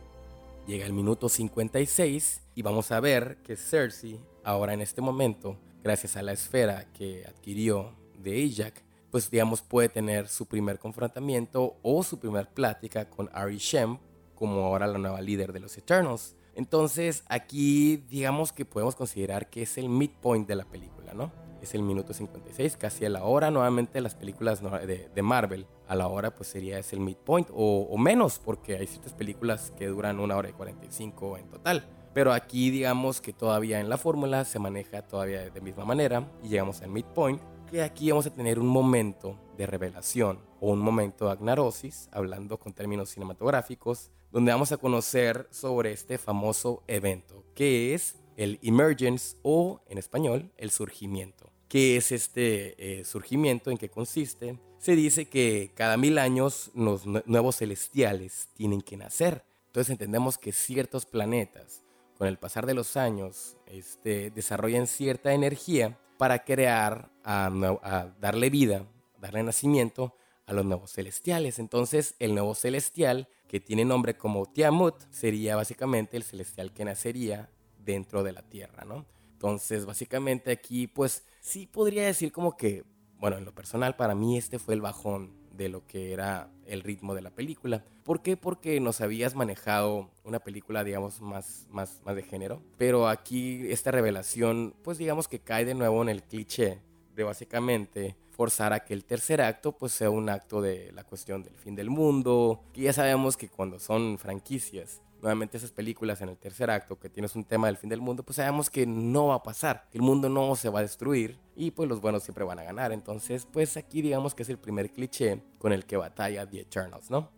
Llega el minuto 56 y vamos a ver que Cersei, ahora en este momento, gracias a la esfera que adquirió de Ajak, pues digamos puede tener su primer confrontamiento o su primer plática con Ari Shem, como ahora la nueva líder de los Eternals. Entonces aquí digamos que podemos considerar que es el midpoint de la película, ¿no? Es el minuto 56, casi a la hora. Nuevamente las películas de, Marvel a la hora pues sería es el midpoint o menos porque hay ciertas películas que duran una hora y 45 en total. Pero aquí digamos que todavía en la fórmula se maneja todavía de misma manera y llegamos al midpoint, que aquí vamos a tener un momento de revelación o un momento de agnarosis, hablando con términos cinematográficos, donde vamos a conocer sobre este famoso evento, que es el emergence o en español el surgimiento. ¿Qué es este eh, surgimiento? ¿En qué consiste? Se dice que cada mil años los nuevos celestiales tienen que nacer. Entonces entendemos que ciertos planetas con el pasar de los años, este, desarrollan cierta energía para crear, a, darle vida, darle nacimiento a los nuevos celestiales. Entonces, el nuevo celestial, que tiene nombre como Tiamut, sería básicamente el celestial que nacería dentro de la Tierra, ¿no? Entonces, básicamente aquí, pues, sí podría decir como que, bueno, en lo personal, para mí este fue el bajón de lo que era el ritmo de la película. ¿Por qué? Porque nos habías manejado una película, digamos, más, más, más de género. Pero aquí esta revelación, pues digamos que cae de nuevo en el cliché de básicamente forzar a que el tercer acto pues sea un acto de la cuestión del fin del mundo, que ya sabemos que cuando son franquicias nuevamente esas películas en el tercer acto que tienes un tema del fin del mundo, pues sabemos que no va a pasar, que el mundo no se va a destruir y pues los buenos siempre van a ganar. Entonces, pues aquí digamos que es el primer cliché con el que batalla The Eternals, ¿no?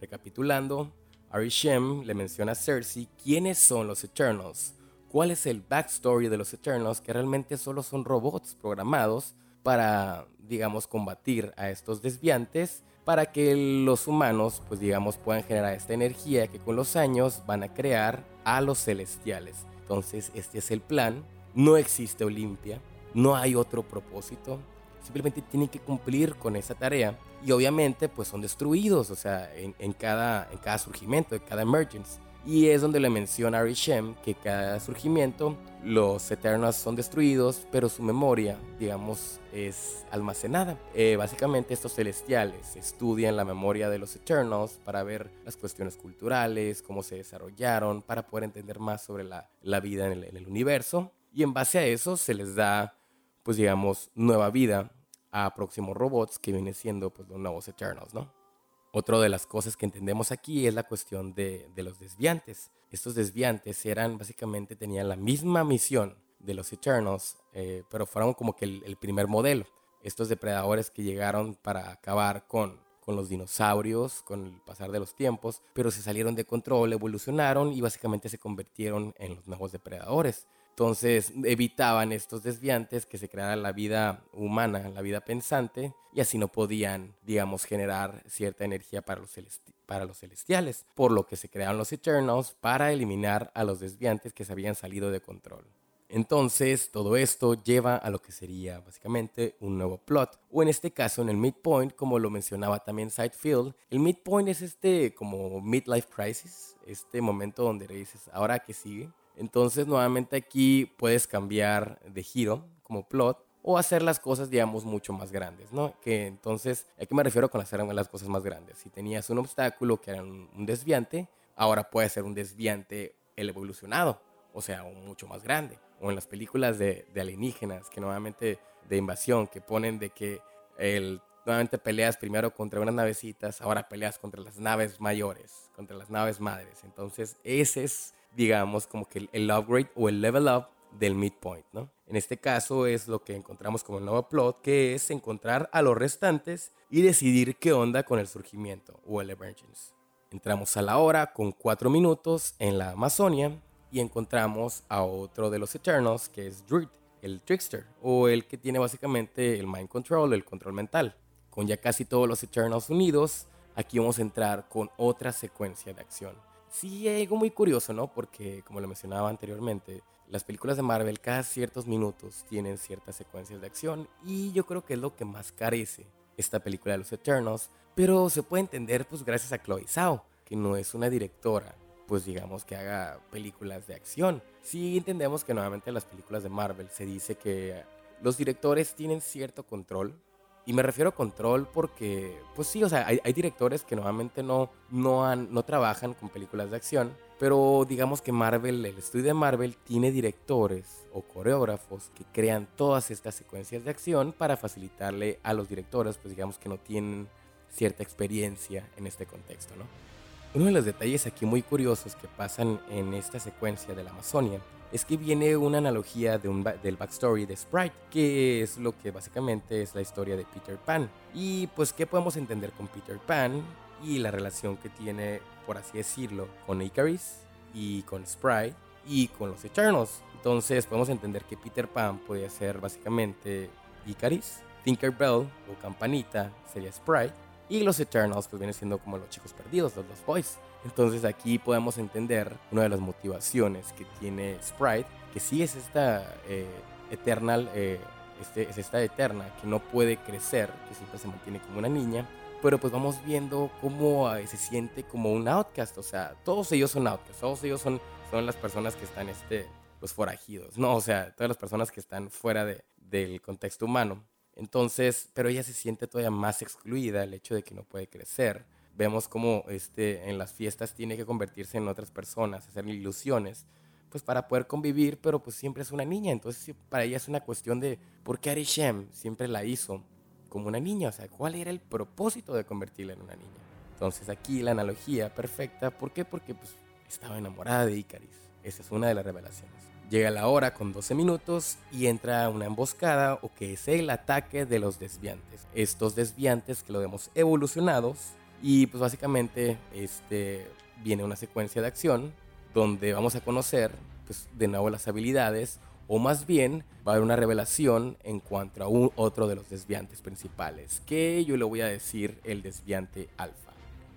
Recapitulando, Arishem le menciona a Cersei quiénes son los Eternals, cuál es el backstory de los Eternals, que realmente solo son robots programados para, digamos, combatir a estos desviantes para que los humanos, pues digamos, puedan generar esta energía que con los años van a crear a los celestiales. Entonces, este es el plan. No existe Olimpia, no hay otro propósito. Simplemente tienen que cumplir con esa tarea y obviamente pues son destruidos, o sea, en, cada, en cada surgimiento, en cada emergence. Y es donde le menciona a Rishem que cada surgimiento los Eternals son destruidos, pero su memoria, digamos, es almacenada. Eh, básicamente estos celestiales estudian la memoria de los Eternals para ver las cuestiones culturales, cómo se desarrollaron, para poder entender más sobre la, vida en el, en el universo. Y en base a eso se les da, pues digamos, nueva vida a próximos robots que vienen siendo pues los nuevos Eternals, ¿no? Otra de las cosas que entendemos aquí es la cuestión de, los desviantes. Estos desviantes eran básicamente, tenían la misma misión de los Eternals, eh, pero fueron como que el, primer modelo. Estos depredadores que llegaron para acabar con, con los dinosaurios con el pasar de los tiempos, pero se salieron de control, evolucionaron y básicamente se convirtieron en los nuevos depredadores. Entonces evitaban estos desviantes que se creara la vida humana, la vida pensante, y así no podían, digamos, generar cierta energía para los, para los celestiales, por lo que se crearon los Eternals para eliminar a los desviantes que se habían salido de control. Entonces, todo esto lleva a lo que sería básicamente un nuevo plot, o en este caso en el midpoint, como lo mencionaba también Sidefield, el midpoint es este como midlife crisis, este momento donde dices, ahora que sigue, entonces, nuevamente aquí puedes cambiar de giro como plot o hacer las cosas, digamos, mucho más grandes, ¿no? Que entonces, ¿a qué me refiero con hacer las cosas más grandes? Si tenías un obstáculo que era un, desviante, ahora puede ser un desviante evolucionado, o sea, mucho más grande. O en las películas de, alienígenas, que nuevamente de invasión, que ponen de que el, nuevamente peleas primero contra unas navecitas, ahora peleas contra las naves mayores, contra las naves madres. Entonces, ese es digamos, como que el upgrade o el level up del midpoint, ¿no? En este caso es lo que encontramos como el nuevo plot, que es encontrar a los restantes y decidir qué onda con el surgimiento o el emergence. Entramos a la hora con cuatro minutos en la Amazonia y encontramos a otro de los Eternals, que es Druid, el Trickster, o el que tiene básicamente el Mind Control, el control mental. Con ya casi todos los Eternals unidos, aquí vamos a entrar con otra secuencia de acción sí algo muy curioso, ¿no? Porque, como lo mencionaba anteriormente, las películas de Marvel cada ciertos minutos tienen ciertas secuencias de acción y yo creo que es lo que más carece esta película de los Eternals, pero se puede entender pues gracias a Chloe Zhao, que no es una directora, pues digamos que haga películas de acción. Sí entendemos que nuevamente en las películas de Marvel se dice que los directores tienen cierto control y me refiero a control porque, pues sí, o sea, hay, directores que normalmente no, no, han, no trabajan con películas de acción, pero digamos que Marvel, el estudio de Marvel, tiene directores o coreógrafos que crean todas estas secuencias de acción para facilitarle a los directores, pues digamos que no tienen cierta experiencia en este contexto, ¿no? Uno de los detalles aquí muy curiosos que pasan en esta secuencia de la Amazonia es que viene una analogía del backstory de Sprite, que es lo que básicamente es la historia de Peter Pan. Y pues, ¿qué podemos entender con Peter Pan y la relación que tiene, por así decirlo, con Icarus y con Sprite y con los Eternals? Entonces, podemos entender que Peter Pan puede ser básicamente Icarus, Tinkerbell o Campanita sería Sprite y los Eternals pues vienen siendo como los chicos perdidos, los Boys. Entonces aquí podemos entender una de las motivaciones que tiene Sprite, que sí es esta eh, Eternal, eh, este, es esta Eterna que no puede crecer, que siempre se mantiene como una niña, pero pues vamos viendo cómo eh, se siente como un outcast, o sea, todos ellos son outcasts, todos ellos son, son las personas que están, este, los forajidos, ¿no? O sea, todas las personas que están fuera de, del contexto humano. Entonces, pero ella se siente todavía más excluida, el hecho de que no puede crecer. Vemos como este, en las fiestas tiene que convertirse en otras personas, hacer ilusiones, pues para poder convivir, pero pues siempre es una niña. Entonces, para ella es una cuestión de por qué Arishem siempre la hizo como una niña, o sea, cuál era el propósito de convertirla en una niña. Entonces, aquí la analogía perfecta, ¿por qué? Porque pues estaba enamorada de Icaris. Esa es una de las revelaciones. Llega la hora con 12 minutos y entra una emboscada o que es el ataque de los desviantes. Estos desviantes que lo vemos evolucionados y pues básicamente este, viene una secuencia de acción donde vamos a conocer pues, de nuevo las habilidades o más bien va a haber una revelación en cuanto a un, otro de los desviantes principales, que yo le voy a decir el desviante alfa.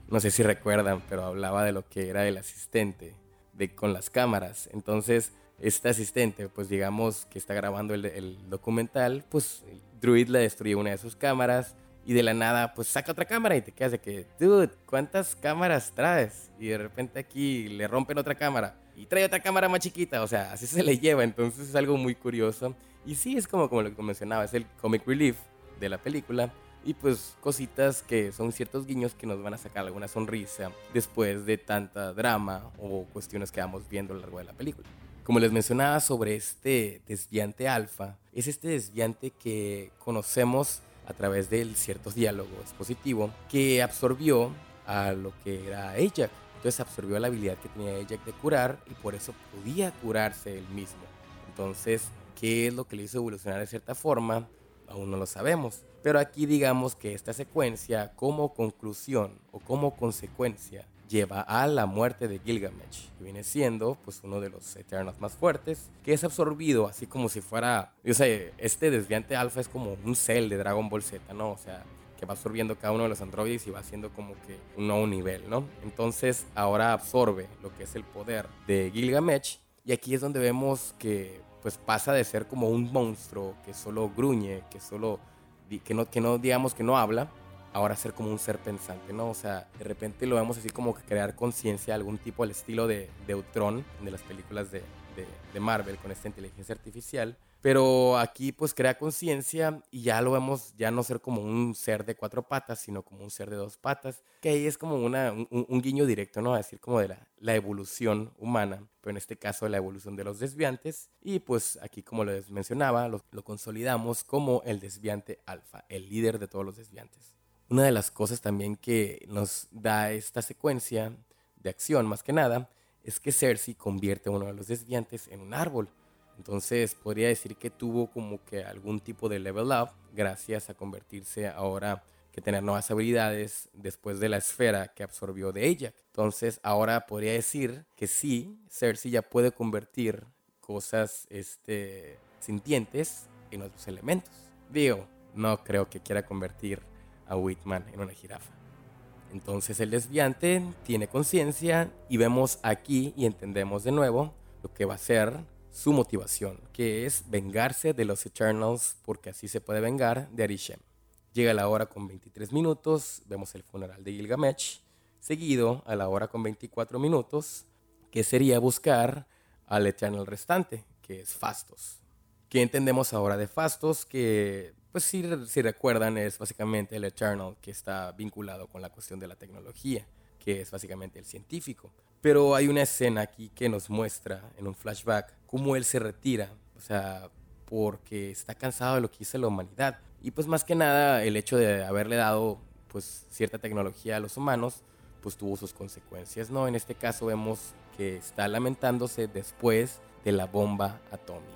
No sé si recuerdan, pero hablaba de lo que era el asistente de, con las cámaras. Entonces, este asistente, pues digamos que está grabando el, el documental, pues Druid le destruye una de sus cámaras y de la nada, pues saca otra cámara y te quedas de que, dude, ¿cuántas cámaras traes? Y de repente aquí le rompen otra cámara y trae otra cámara más chiquita, o sea, así se le lleva, entonces es algo muy curioso. Y sí, es como, como lo que mencionaba, es el comic relief de la película y pues cositas que son ciertos guiños que nos van a sacar alguna sonrisa después de tanta drama o cuestiones que vamos viendo a lo largo de la película. Como les mencionaba sobre este desviante alfa, es este desviante que conocemos a través del cierto diálogo expositivo que absorbió a lo que era Ajax entonces absorbió la habilidad que tenía Jack de curar y por eso podía curarse él mismo. Entonces, ¿qué es lo que le hizo evolucionar de cierta forma? Aún no lo sabemos. Pero aquí digamos que esta secuencia como conclusión o como consecuencia lleva a la muerte de Gilgamesh, que viene siendo pues uno de los Eternos más fuertes, que es absorbido así como si fuera, o sea, este desviante alfa es como un cell de Dragon Ball Z, ¿no? O sea, que va absorbiendo cada uno de los androides y va haciendo como que un nuevo nivel, ¿no? Entonces ahora absorbe lo que es el poder de Gilgamesh y aquí es donde vemos que pues pasa de ser como un monstruo que solo gruñe, que solo que no, que no digamos que no habla, ahora ser como un ser pensante, ¿no? O sea, de repente lo vemos así como que crear conciencia, algún tipo al estilo de, de Ultron, de las películas de, de Marvel con esta inteligencia artificial, pero aquí pues crea conciencia y ya lo vemos ya no ser como un ser de cuatro patas, sino como un ser de dos patas, que ahí es como una, un, guiño directo, ¿no? A decir como de la, evolución humana, pero en este caso la evolución de los desviantes. Y pues aquí como les mencionaba, lo consolidamos como el desviante alfa, el líder de todos los desviantes. Una de las cosas también que nos da esta secuencia de acción más que nada es que Cersei convierte a uno de los desviantes en un árbol entonces podría decir que tuvo como que algún tipo de level up gracias a convertirse ahora que tener nuevas habilidades después de la esfera que absorbió de ella. Entonces ahora podría decir que sí, Cersei ya puede convertir cosas este, sintientes en otros elementos. Digo, no creo que quiera convertir a Whitman en una jirafa. Entonces el desviante tiene conciencia y vemos aquí y entendemos de nuevo lo que va a ser su motivación, que es vengarse de los Eternals, porque así se puede vengar de Arishem. Llega la hora con 23 minutos, vemos el funeral de Gilgamesh, seguido a la hora con 24 minutos, que sería buscar al Eternal restante, que es Fastos. ¿Qué entendemos ahora de Fastos? Que, pues si, si recuerdan, es básicamente el Eternal que está vinculado con la cuestión de la tecnología, que es básicamente el científico. Pero hay una escena aquí que nos muestra en un flashback cómo él se retira, o sea, porque está cansado de lo que hizo la humanidad. Y pues más que nada el hecho de haberle dado pues cierta tecnología a los humanos, pues tuvo sus consecuencias, ¿no? En este caso vemos que está lamentándose después de la bomba atómica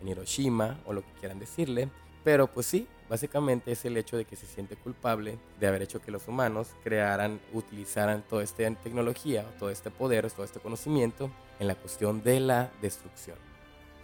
en Hiroshima o lo que quieran decirle, pero pues sí, básicamente es el hecho de que se siente culpable de haber hecho que los humanos crearan, utilizaran toda esta tecnología, todo este poder, todo este conocimiento en la cuestión de la destrucción.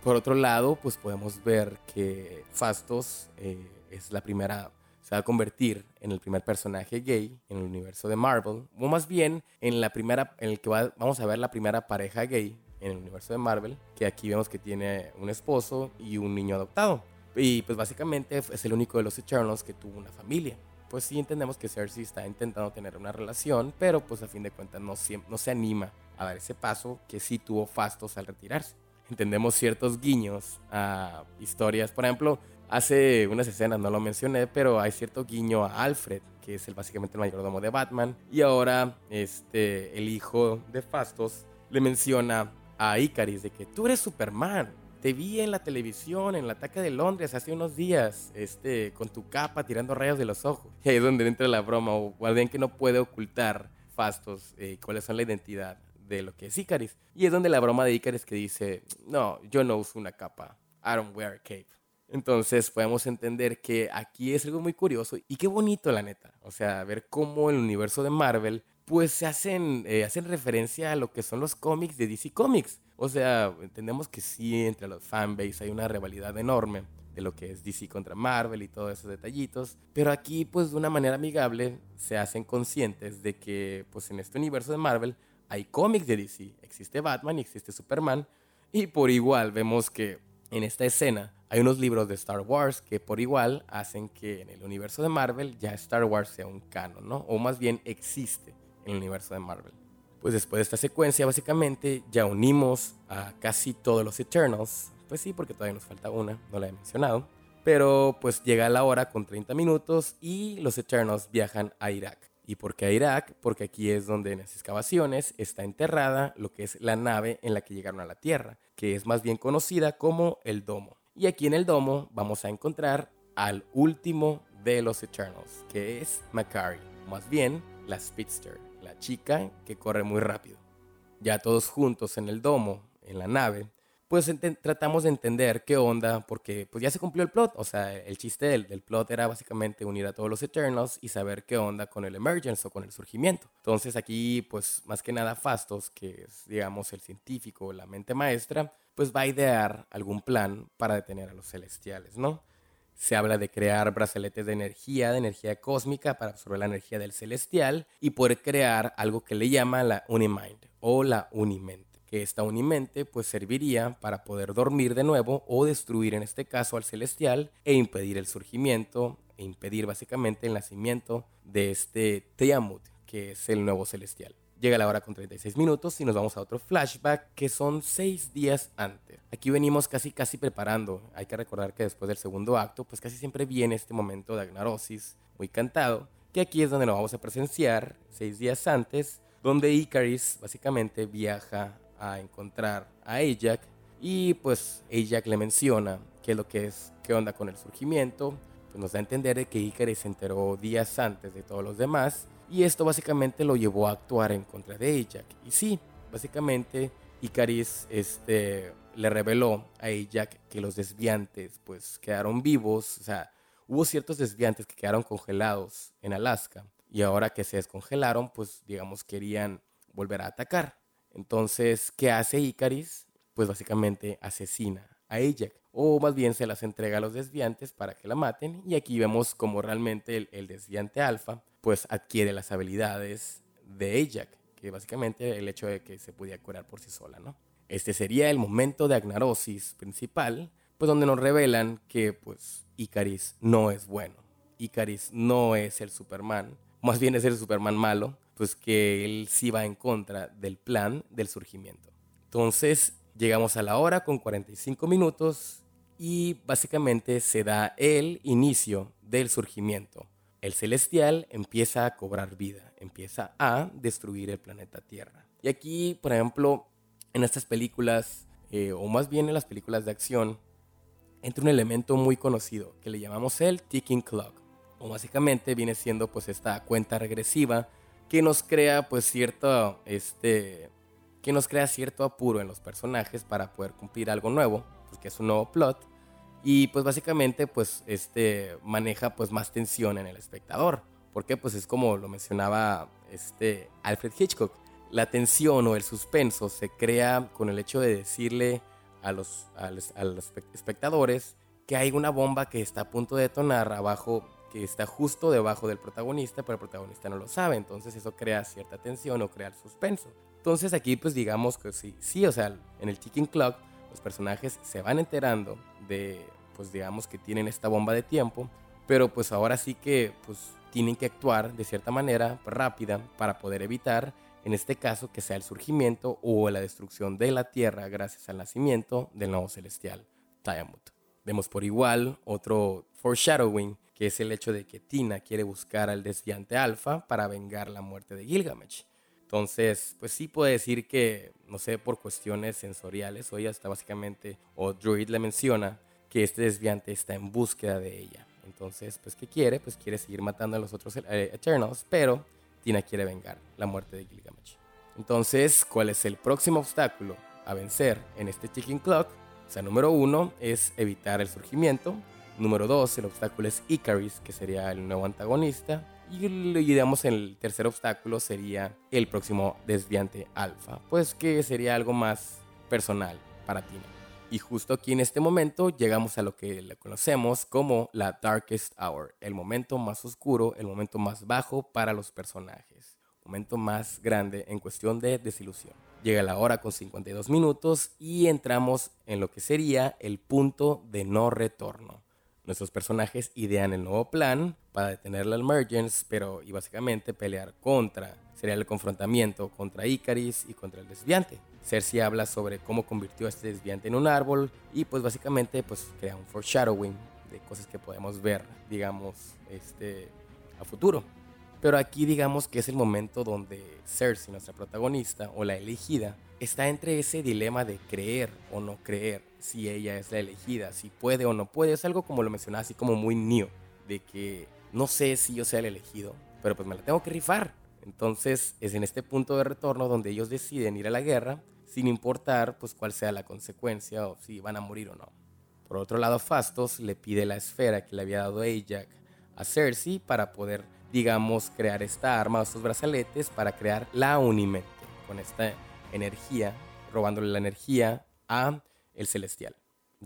Por otro lado, pues podemos ver que Fastos eh, es la primera, se va a convertir en el primer personaje gay en el universo de Marvel, o más bien en la primera, en el que vamos a ver la primera pareja gay en el universo de Marvel, que aquí vemos que tiene un esposo y un niño adoptado. Y pues básicamente es el único de los Eternals que tuvo una familia. Pues sí entendemos que Cersei está intentando tener una relación, pero pues a fin de cuentas no, no se anima a dar ese paso que sí tuvo Fastos al retirarse. Entendemos ciertos guiños a historias, por ejemplo, hace unas escenas, no lo mencioné, pero hay cierto guiño a Alfred, que es el, básicamente el mayordomo de Batman, y ahora este, el hijo de Fastos le menciona a Icaris de que tú eres Superman, te vi en la televisión, en el ataque de Londres hace unos días, este, con tu capa tirando rayos de los ojos. Y ahí es donde entra la broma, o alguien que no puede ocultar Fastos, eh, cuáles son la identidad de lo que es Icaris. Y es donde la broma de Icaris que dice, no, yo no uso una capa, I don't wear a cape. Entonces podemos entender que aquí es algo muy curioso y qué bonito la neta. O sea, ver cómo el universo de Marvel pues se hacen, eh, hacen referencia a lo que son los cómics de DC Comics. O sea, entendemos que sí, entre los fanbase hay una rivalidad enorme de lo que es DC contra Marvel y todos esos detallitos. Pero aquí, pues de una manera amigable, se hacen conscientes de que, pues en este universo de Marvel hay cómics de DC. Existe Batman y existe Superman. Y por igual vemos que en esta escena hay unos libros de Star Wars que por igual hacen que en el universo de Marvel ya Star Wars sea un canon, ¿no? O más bien existe el universo de Marvel. Pues después de esta secuencia, básicamente ya unimos a casi todos los Eternals pues sí, porque todavía nos falta una, no la he mencionado. Pero pues llega la hora con 30 minutos y los Eternals viajan a Irak. ¿Y por qué a Irak? Porque aquí es donde en las excavaciones está enterrada lo que es la nave en la que llegaron a la Tierra, que es más bien conocida como el Domo. Y aquí en el Domo vamos a encontrar al último de los Eternals, que es Macari, más bien la Speedster, la chica que corre muy rápido. Ya todos juntos en el Domo, en la nave, pues tratamos de entender qué onda, porque pues ya se cumplió el plot, o sea, el chiste del, del, plot era básicamente unir a todos los Eternals y saber qué onda con el Emergence o con el surgimiento. Entonces aquí, pues más que nada Fastos, que es, digamos, el científico, la mente maestra, pues va a idear algún plan para detener a los celestiales, ¿no? Se habla de crear brazaletes de energía, de energía cósmica para absorber la energía del celestial y poder crear algo que le llama la Unimind o la Unimente que esta unimente pues serviría para poder dormir de nuevo o destruir en este caso al celestial e impedir el surgimiento e impedir básicamente el nacimiento de este Tiamut, que es el nuevo celestial. Llega la hora con 36 minutos y nos vamos a otro flashback que son 6 días antes. Aquí venimos casi casi preparando. Hay que recordar que después del segundo acto pues casi siempre viene este momento de agnarosis muy cantado, que aquí es donde lo vamos a presenciar 6 días antes, donde Icaris básicamente viaja a encontrar a Ajax y pues Ajax le menciona qué es lo que es, qué onda con el surgimiento, pues nos da a entender de que Icaris se enteró días antes de todos los demás y esto básicamente lo llevó a actuar en contra de Ajax. Y sí, básicamente Icaris este, le reveló a Ajax que los desviantes pues quedaron vivos, o sea, hubo ciertos desviantes que quedaron congelados en Alaska y ahora que se descongelaron pues digamos querían volver a atacar. Entonces, ¿qué hace Icaris? Pues básicamente asesina a Ajax. O más bien se las entrega a los desviantes para que la maten. Y aquí vemos como realmente el, desviante alfa pues adquiere las habilidades de Ajax. Que básicamente el hecho de que se podía curar por sí sola, ¿no? Este sería el momento de agnarosis principal, pues donde nos revelan que pues Icaris no es bueno. Icaris no es el Superman, más bien es el Superman malo, pues que él sí va en contra del plan del surgimiento. Entonces llegamos a la hora con 45 minutos y básicamente se da el inicio del surgimiento. El celestial empieza a cobrar vida, empieza a destruir el planeta Tierra. Y aquí, por ejemplo, en estas películas, eh, o más bien en las películas de acción, entra un elemento muy conocido que le llamamos el ticking clock. O básicamente viene siendo pues esta cuenta regresiva que nos crea pues cierto, este, que nos crea cierto apuro en los personajes para poder cumplir algo nuevo, porque es un nuevo plot. Y pues básicamente pues este maneja pues más tensión en el espectador. Porque pues es como lo mencionaba este Alfred Hitchcock. La tensión o el suspenso se crea con el hecho de decirle a los, a los, a los espectadores que hay una bomba que está a punto de detonar abajo que está justo debajo del protagonista, pero el protagonista no lo sabe, entonces eso crea cierta tensión o crea el suspenso. Entonces aquí pues digamos que sí, sí, o sea, en el Ticking Clock los personajes se van enterando de, pues digamos que tienen esta bomba de tiempo, pero pues ahora sí que pues tienen que actuar de cierta manera rápida para poder evitar, en este caso, que sea el surgimiento o la destrucción de la Tierra gracias al nacimiento del nuevo celestial, Tiamut. Vemos por igual otro foreshadowing que es el hecho de que Tina quiere buscar al desviante alfa para vengar la muerte de Gilgamesh. Entonces, pues sí puede decir que, no sé, por cuestiones sensoriales, o ella está básicamente, o Druid le menciona que este desviante está en búsqueda de ella. Entonces, pues, ¿qué quiere? Pues quiere seguir matando a los otros eh, Eternals, pero Tina quiere vengar la muerte de Gilgamesh. Entonces, ¿cuál es el próximo obstáculo a vencer en este Chicken Clock? O sea, número uno es evitar el surgimiento. Número dos, el obstáculo es Icarus, que sería el nuevo antagonista. Y digamos el tercer obstáculo sería el próximo desviante alfa, pues que sería algo más personal para ti. Y justo aquí en este momento llegamos a lo que conocemos como la Darkest Hour, el momento más oscuro, el momento más bajo para los personajes, momento más grande en cuestión de desilusión. Llega la hora con 52 minutos y entramos en lo que sería el punto de no retorno. Nuestros personajes idean el nuevo plan para detener la Emergence, pero y básicamente pelear contra. Sería el confrontamiento contra Icaris y contra el desviante. Cersei habla sobre cómo convirtió a este desviante en un árbol y pues básicamente pues crea un foreshadowing de cosas que podemos ver, digamos, este, a futuro. Pero aquí digamos que es el momento donde Cersei, nuestra protagonista o la elegida, está entre ese dilema de creer o no creer si ella es la elegida, si puede o no puede. Es algo como lo mencionaba, así como muy new, de que no sé si yo sea el elegido, pero pues me la tengo que rifar. Entonces es en este punto de retorno donde ellos deciden ir a la guerra sin importar pues cuál sea la consecuencia o si van a morir o no. Por otro lado, Fastos le pide la esfera que le había dado Ajax a Cersei para poder digamos, crear esta arma, estos brazaletes para crear la Unimente, con esta energía, robándole la energía a el Celestial.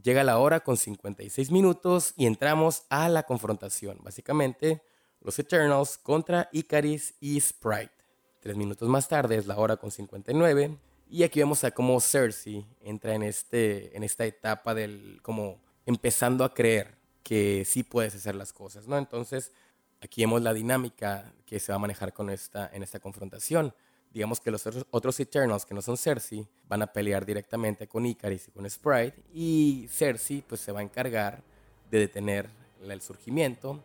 Llega la hora con 56 minutos y entramos a la confrontación. Básicamente, los Eternals contra Icaris y Sprite. Tres minutos más tarde es la hora con 59 y aquí vemos cómo Cersei entra en, este, en esta etapa del como empezando a creer que sí puedes hacer las cosas, ¿no? Entonces Aquí vemos la dinámica que se va a manejar con esta, en esta confrontación. Digamos que los otros, Eternals que no son Cersei van a pelear directamente con Icaris y con Sprite y Cersei pues se va a encargar de detener el surgimiento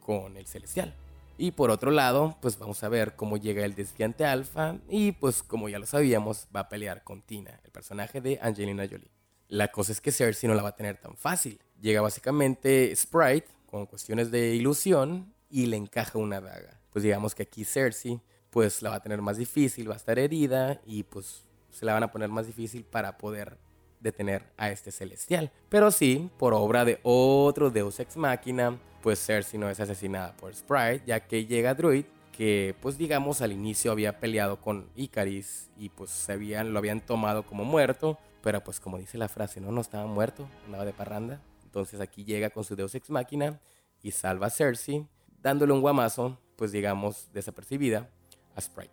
con el Celestial. Y por otro lado, pues vamos a ver cómo llega el desviante alfa y pues como ya lo sabíamos, va a pelear con Tina, el personaje de Angelina Jolie. La cosa es que Cersei no la va a tener tan fácil. Llega básicamente Sprite con cuestiones de ilusión y le encaja una daga. Pues digamos que aquí Cersei pues la va a tener más difícil, va a estar herida y pues se la van a poner más difícil para poder detener a este celestial. Pero sí, por obra de otro Deus Ex Machina, pues Cersei no es asesinada por Sprite, ya que llega Druid, que pues digamos al inicio había peleado con Icaris y pues se habían, lo habían tomado como muerto, pero pues como dice la frase, no, no estaba muerto, andaba de parranda. Entonces aquí llega con su Deus Ex Machina y salva a Cersei dándole un guamazo, pues digamos, desapercibida a Sprite.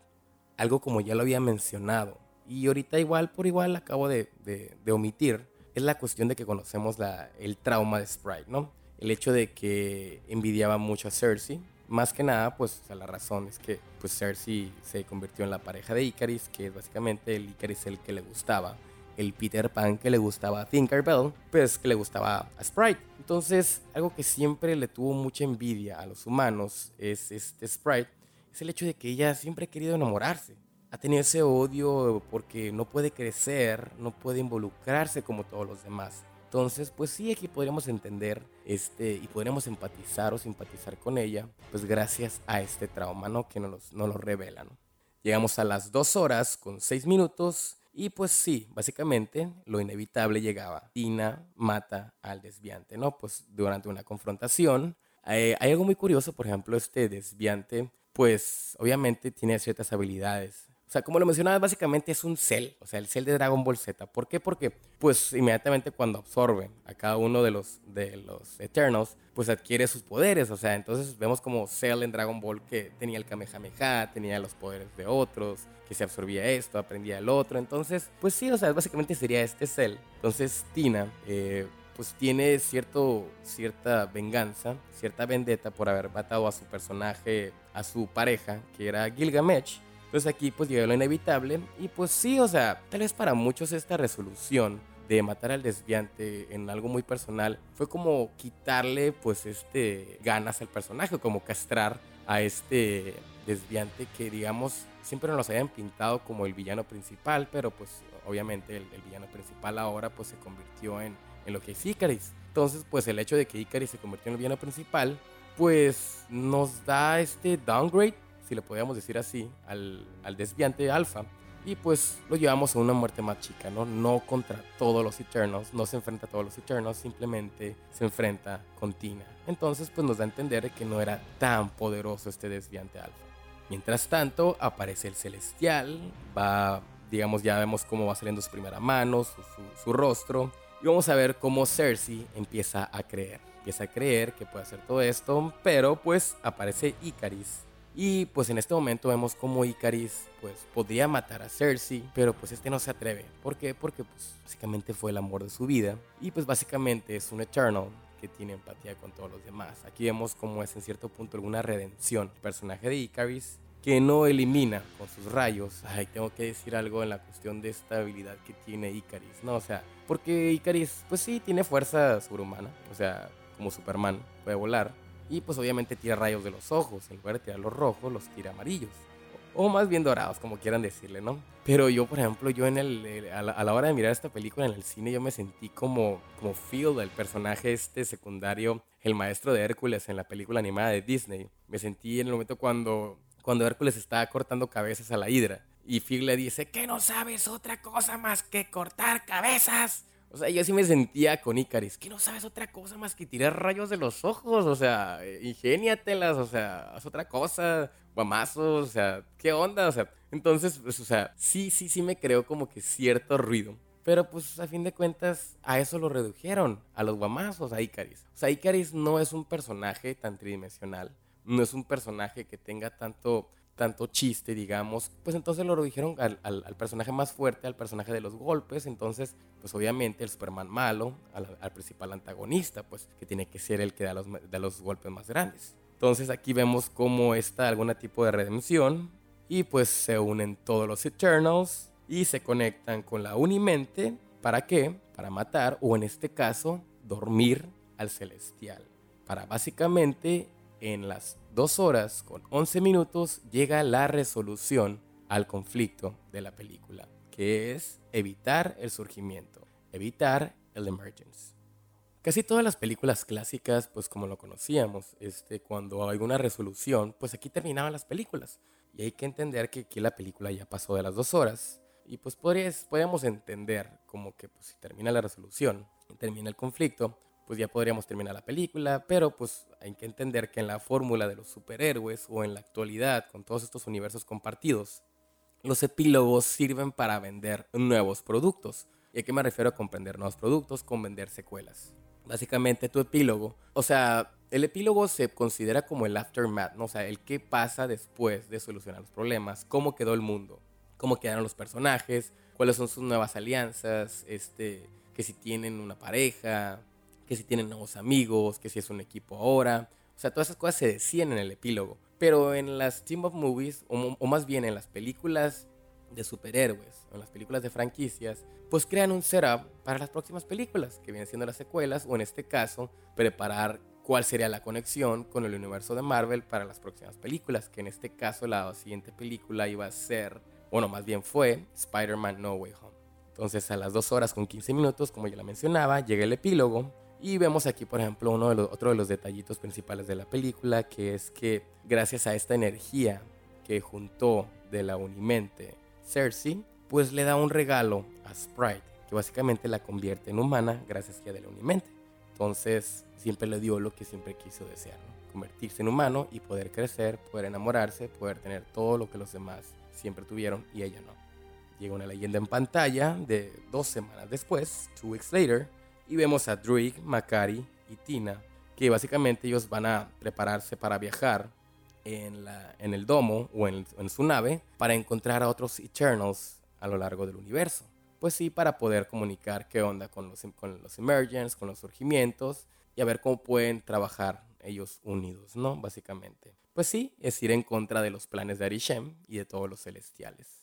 Algo como ya lo había mencionado, y ahorita igual por igual acabo de, omitir, es la cuestión de que conocemos el trauma de Sprite, ¿no? El hecho de que envidiaba mucho a Cersei, más que nada, pues la razón es que pues Cersei se convirtió en la pareja de Icaris, que es básicamente el Icaris el que le gustaba el Peter Pan que le gustaba a Tinkerbell, pues que le gustaba a Sprite. Entonces, algo que siempre le tuvo mucha envidia a los humanos es este Sprite, es el hecho de que ella siempre ha querido enamorarse. Ha tenido ese odio porque no puede crecer, no puede involucrarse como todos los demás. Entonces, pues sí, aquí podríamos entender este, y podríamos empatizar o simpatizar con ella, pues gracias a este trauma, ¿no? Que nos, nos lo revela, Llegamos a las dos horas con seis minutos y pues sí, básicamente lo inevitable llegaba. Tina mata al desviante, ¿no? Pues durante una confrontación. Eh, hay algo muy curioso, por ejemplo, este desviante, pues obviamente tiene ciertas habilidades o sea, como lo mencionaba, básicamente es un cel, o sea, el cel de Dragon Ball Z. ¿Por qué? Porque, pues, inmediatamente cuando absorbe a cada uno de los, de los Eternals, pues adquiere sus poderes. O sea, entonces vemos como Cell en Dragon Ball que tenía el Kamehameha, tenía los poderes de otros, que se absorbía esto, aprendía el otro. Entonces, pues sí, o sea, básicamente sería este Cell. Entonces, Tina, eh, pues tiene cierto, cierta venganza, cierta vendetta por haber matado a su personaje, a su pareja, que era Gilgamesh. Entonces aquí pues llega lo inevitable y pues sí, o sea, tal vez para muchos esta resolución de matar al desviante en algo muy personal fue como quitarle pues este ganas al personaje, como castrar a este desviante que digamos siempre nos habían pintado como el villano principal, pero pues obviamente el, villano principal ahora pues se convirtió en, en lo que es Icaris. Entonces pues el hecho de que Icaris se convirtió en el villano principal pues nos da este downgrade si le podíamos decir así, al, al desviante alfa, y pues lo llevamos a una muerte más chica, ¿no? No contra todos los Eternals, no se enfrenta a todos los Eternals, simplemente se enfrenta con Tina. Entonces pues nos da a entender que no era tan poderoso este desviante alfa. Mientras tanto aparece el celestial, va, digamos ya vemos cómo va saliendo su primera mano, su rostro, y vamos a ver cómo Cersei empieza a creer. Empieza a creer que puede hacer todo esto, pero pues aparece Icaris y pues en este momento vemos como Icaris pues podría matar a Cersei, pero pues este no se atreve. ¿Por qué? Porque pues básicamente fue el amor de su vida y pues básicamente es un Eternal que tiene empatía con todos los demás. Aquí vemos como es en cierto punto alguna redención. El personaje de Icaris que no elimina con sus rayos. Ay, tengo que decir algo en la cuestión de esta habilidad que tiene Icaris, ¿no? O sea, porque Icaris pues sí tiene fuerza sobrehumana, o sea, como Superman, puede volar y pues obviamente tira rayos de los ojos. En lugar de tirar los rojos, los tira amarillos. O más bien dorados, como quieran decirle, ¿no? Pero yo, por ejemplo, yo en el, a, la, hora de mirar esta película en el cine, yo me sentí como, como Phil, el personaje este secundario, el maestro de Hércules en la película animada de Disney. Me sentí en el momento cuando, cuando Hércules estaba cortando cabezas a la hidra. Y Phil le dice, que no sabes otra cosa más que cortar cabezas. O sea, yo sí me sentía con Icaris, que no sabes otra cosa más que tirar rayos de los ojos, o sea, ingéniatelas, o sea, haz otra cosa, guamazos, o sea, ¿qué onda? O sea, entonces, pues, o sea, sí, sí, sí me creo como que cierto ruido. Pero pues a fin de cuentas a eso lo redujeron, a los guamazos, a Icaris. O sea, Icaris no es un personaje tan tridimensional, no es un personaje que tenga tanto tanto chiste, digamos, pues entonces lo dijeron al, personaje más fuerte, al personaje de los golpes, entonces, pues obviamente el Superman malo, al, principal antagonista, pues que tiene que ser el que da los, da los golpes más grandes. Entonces aquí vemos cómo está algún tipo de redención y pues se unen todos los Eternals y se conectan con la Unimente, ¿para qué? Para matar o en este caso dormir al Celestial, para básicamente en las 2 horas con 11 minutos llega la resolución al conflicto de la película, que es evitar el surgimiento, evitar el emergence. Casi todas las películas clásicas, pues como lo conocíamos, este, cuando hay una resolución, pues aquí terminaban las películas. Y hay que entender que aquí la película ya pasó de las dos horas. Y pues podríamos entender como que pues, si termina la resolución, termina el conflicto, pues ya podríamos terminar la película, pero pues hay que entender que en la fórmula de los superhéroes o en la actualidad con todos estos universos compartidos, los epílogos sirven para vender nuevos productos. ¿Y a qué me refiero a comprender nuevos productos? Con vender secuelas. Básicamente tu epílogo, o sea, el epílogo se considera como el aftermath, ¿no? o sea, el qué pasa después de solucionar los problemas, cómo quedó el mundo, cómo quedaron los personajes, cuáles son sus nuevas alianzas, este, que si tienen una pareja, que si tienen nuevos amigos, que si es un equipo ahora. O sea, todas esas cosas se decían en el epílogo. Pero en las team of movies, o, más bien en las películas de superhéroes, o en las películas de franquicias, pues crean un setup para las próximas películas, que vienen siendo las secuelas, o en este caso, preparar cuál sería la conexión con el universo de Marvel para las próximas películas, que en este caso la siguiente película iba a ser, bueno, más bien fue Spider-Man No Way Home. Entonces a las 2 horas con 15 minutos, como ya la mencionaba, llega el epílogo, y vemos aquí, por ejemplo, uno de los, otro de los detallitos principales de la película, que es que gracias a esta energía que juntó de la Unimente Cersei, pues le da un regalo a Sprite, que básicamente la convierte en humana gracias a de la Unimente. Entonces, siempre le dio lo que siempre quiso desear, convertirse en humano y poder crecer, poder enamorarse, poder tener todo lo que los demás siempre tuvieron y ella no. Llega una leyenda en pantalla de dos semanas después, two weeks later, y vemos a Druig, Makari y Tina, que básicamente ellos van a prepararse para viajar en, la, en el domo o en, su nave para encontrar a otros Eternals a lo largo del universo. Pues sí, para poder comunicar qué onda con los, con los Emergents, con los surgimientos y a ver cómo pueden trabajar ellos unidos, ¿no? Básicamente. Pues sí, es ir en contra de los planes de Arishem y de todos los celestiales.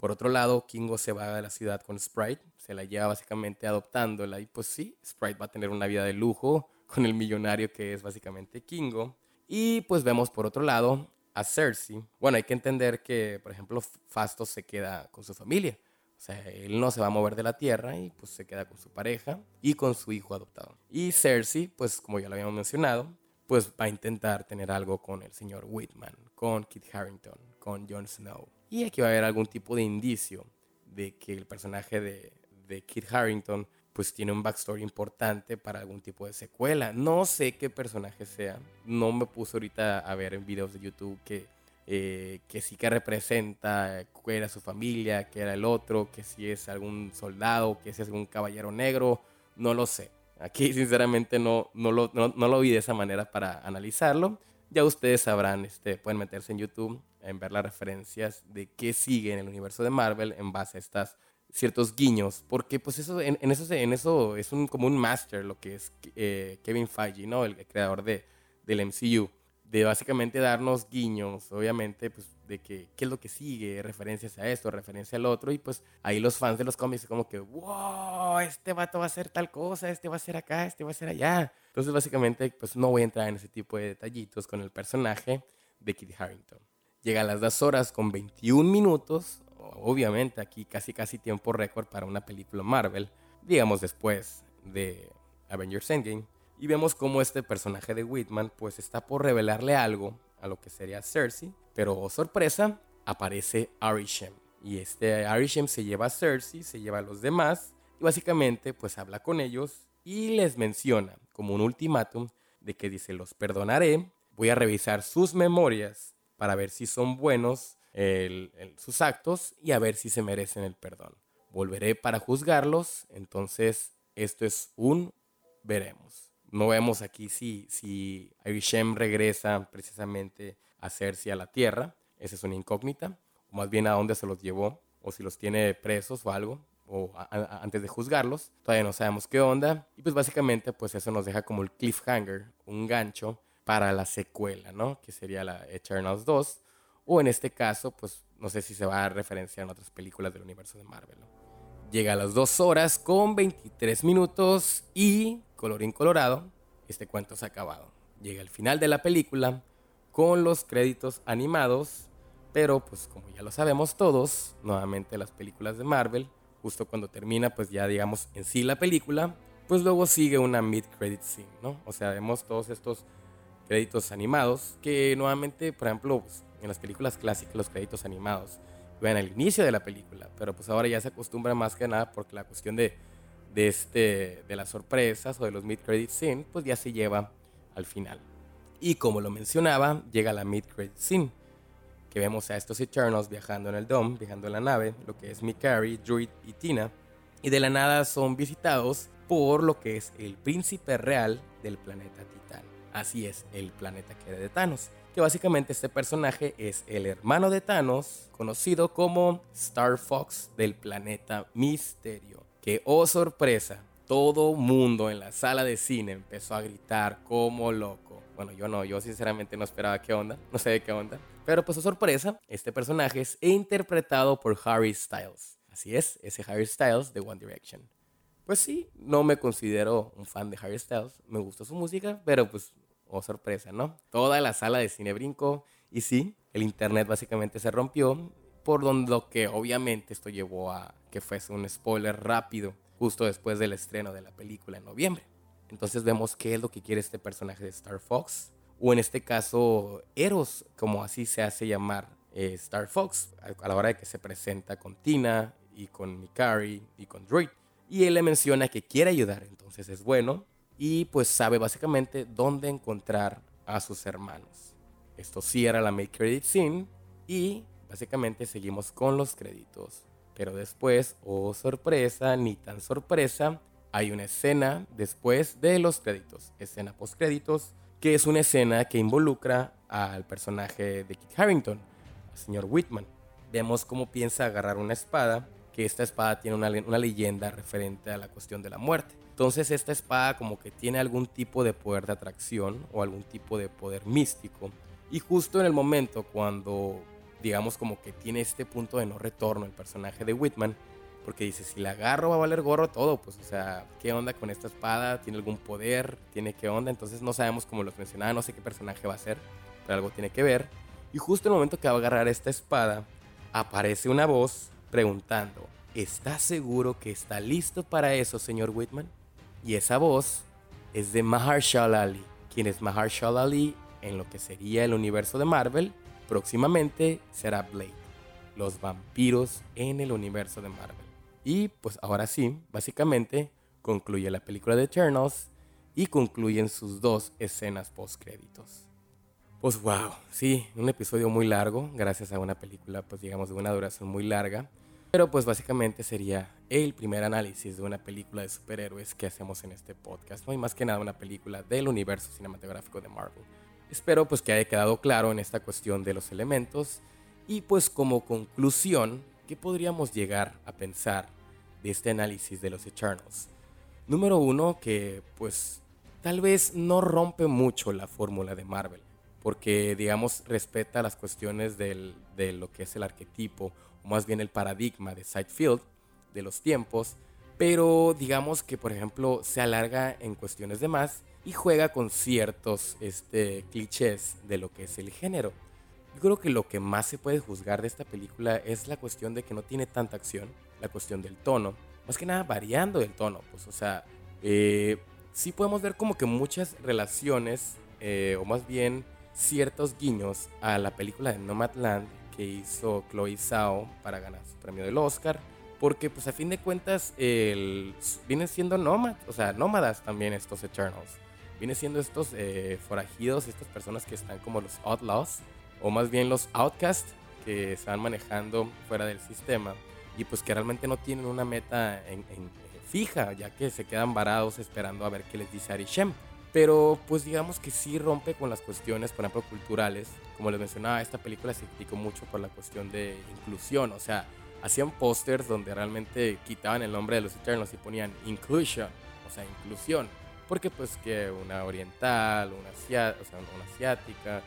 Por otro lado, Kingo se va a la ciudad con Sprite, se la lleva básicamente adoptándola y pues sí, Sprite va a tener una vida de lujo con el millonario que es básicamente Kingo. Y pues vemos por otro lado a Cersei. Bueno, hay que entender que, por ejemplo, Fastos se queda con su familia. O sea, él no se va a mover de la tierra y pues se queda con su pareja y con su hijo adoptado. Y Cersei, pues como ya lo habíamos mencionado, pues va a intentar tener algo con el señor Whitman, con Kit Harrington, con Jon Snow. Y aquí va a haber algún tipo de indicio de que el personaje de, de Kit Harrington pues tiene un backstory importante para algún tipo de secuela. No sé qué personaje sea. No me puse ahorita a ver en videos de YouTube que, eh, que sí que representa qué era su familia, que era el otro, que si es algún soldado, que si es algún caballero negro. No lo sé. Aquí sinceramente no, no, lo, no, no lo vi de esa manera para analizarlo. Ya ustedes sabrán, este, pueden meterse en YouTube en ver las referencias de qué sigue en el universo de Marvel en base a estas ciertos guiños, porque pues eso en, eso en eso es un como un master lo que es eh, Kevin Feige, ¿no? El, creador de del MCU, de básicamente darnos guiños, obviamente, pues de que qué es lo que sigue, referencias a esto, referencia al otro y pues ahí los fans de los cómics como que, "Wow, este vato va a hacer tal cosa, este va a ser acá, este va a ser allá." Entonces, básicamente, pues no voy a entrar en ese tipo de detallitos con el personaje de Kit Harrington. Llega a las 2 horas con 21 minutos, obviamente aquí casi casi tiempo récord para una película Marvel, digamos después de Avengers Endgame, y vemos cómo este personaje de Whitman pues está por revelarle algo a lo que sería Cersei, pero oh, sorpresa, aparece Arishem. Y este Arishem se lleva a Cersei, se lleva a los demás, y básicamente pues habla con ellos y les menciona como un ultimátum de que dice los perdonaré, voy a revisar sus memorias para ver si son buenos sus actos y a ver si se merecen el perdón. Volveré para juzgarlos, entonces esto es un veremos. No vemos aquí si, si Arishem regresa precisamente a Cersei a la tierra, esa es una incógnita, o más bien a dónde se los llevó, o si los tiene presos o algo, o antes de juzgarlos, todavía no sabemos qué onda, y pues básicamente pues eso nos deja como el cliffhanger, un gancho para la secuela, ¿no? Que sería la Eternals 2, o en este caso, pues no sé si se va a referenciar en otras películas del universo de Marvel. Llega a las 2 horas con 23 minutos y, colorín colorado, este cuento se ha acabado. Llega el final de la película con los créditos animados, pero pues como ya lo sabemos todos, nuevamente las películas de Marvel, justo cuando termina pues ya digamos en sí la película, pues luego sigue una mid-credit scene, ¿no? O sea, vemos todos estos créditos animados que nuevamente, por ejemplo, pues, en las películas clásicas los créditos animados iban al inicio de la película, pero pues ahora ya se acostumbra más que nada porque la cuestión de, de, este, de las sorpresas o de los mid-credit scene, pues ya se lleva al final. Y como lo mencionaba, llega la mid-credit scene, que vemos a estos Eternals viajando en el Dome, viajando en la nave, lo que es Mikari, Druid y Tina, y de la nada son visitados por lo que es el príncipe real del planeta Titán. Así es, el planeta que era de Thanos que básicamente este personaje es el hermano de Thanos, conocido como Star Fox del planeta Misterio. Que, oh sorpresa, todo mundo en la sala de cine empezó a gritar como loco. Bueno, yo no, yo sinceramente no esperaba qué onda, no sé de qué onda. Pero pues, oh sorpresa, este personaje es interpretado por Harry Styles. Así es, ese Harry Styles de One Direction. Pues sí, no me considero un fan de Harry Styles, me gusta su música, pero pues oh sorpresa, ¿no? Toda la sala de cine brincó y sí, el internet básicamente se rompió, por lo que obviamente esto llevó a que fuese un spoiler rápido justo después del estreno de la película en noviembre. Entonces vemos qué es lo que quiere este personaje de Star Fox, o en este caso Eros, como así se hace llamar eh, Star Fox, a, la hora de que se presenta con Tina y con Mikari y con Druid. Y él le menciona que quiere ayudar, entonces es bueno, y pues sabe básicamente dónde encontrar a sus hermanos. Esto cierra la mid credit scene y básicamente seguimos con los créditos. Pero después, oh sorpresa, ni tan sorpresa, hay una escena después de los créditos, escena post créditos, que es una escena que involucra al personaje de Kit Harrington, al señor Whitman. Vemos cómo piensa agarrar una espada, que esta espada tiene una leyenda referente a la cuestión de la muerte. Entonces esta espada como que tiene algún tipo de poder de atracción o algún tipo de poder místico. Y justo en el momento cuando digamos como que tiene este punto de no retorno el personaje de Whitman, porque dice, si la agarro va a valer gorro todo, pues o sea, ¿qué onda con esta espada? ¿Tiene algún poder? ¿Tiene qué onda? Entonces no sabemos cómo los mencionaba, no sé qué personaje va a ser, pero algo tiene que ver. Y justo en el momento que va a agarrar esta espada, aparece una voz preguntando, ¿está seguro que está listo para eso, señor Whitman? Y esa voz es de Mahershala Ali, quien es Mahershala Ali en lo que sería el universo de Marvel. Próximamente será Blade. los vampiros en el universo de Marvel. Y pues ahora sí, básicamente concluye la película de Eternals y concluyen sus dos escenas post créditos. Pues wow, sí, un episodio muy largo, gracias a una película pues digamos de una duración muy larga, pero pues básicamente sería el primer análisis de una película de superhéroes que hacemos en este podcast, no hay más que nada una película del universo cinematográfico de Marvel. Espero pues que haya quedado claro en esta cuestión de los elementos y pues como conclusión, ¿qué podríamos llegar a pensar de este análisis de los Eternals? Número uno, que pues tal vez no rompe mucho la fórmula de Marvel, porque digamos respeta las cuestiones del, de lo que es el arquetipo, más bien el paradigma de Sidefield, de los tiempos, pero digamos que por ejemplo se alarga en cuestiones de más y juega con ciertos este, clichés de lo que es el género. Yo creo que lo que más se puede juzgar de esta película es la cuestión de que no tiene tanta acción, la cuestión del tono, más que nada variando el tono, pues o sea, eh, sí podemos ver como que muchas relaciones, eh, o más bien ciertos guiños a la película de Nomadland que hizo Chloe Zhao para ganar su premio del Oscar, porque pues a fin de cuentas el, vienen siendo nómadas, o sea, nómadas también estos Eternals viene siendo estos eh, forajidos, estas personas que están como los outlaws, o más bien los outcasts, que están manejando fuera del sistema y pues que realmente no tienen una meta en, fija, ya que se quedan varados esperando a ver qué les dice Arishem. Pero pues digamos que sí rompe con las cuestiones, por ejemplo, culturales. Como les mencionaba, esta película se criticó mucho por la cuestión de inclusión, o sea, hacían pósters donde realmente quitaban el nombre de los Eternals y ponían inclusion, o sea, inclusión. Porque pues que una oriental, una, o sea, una asiática,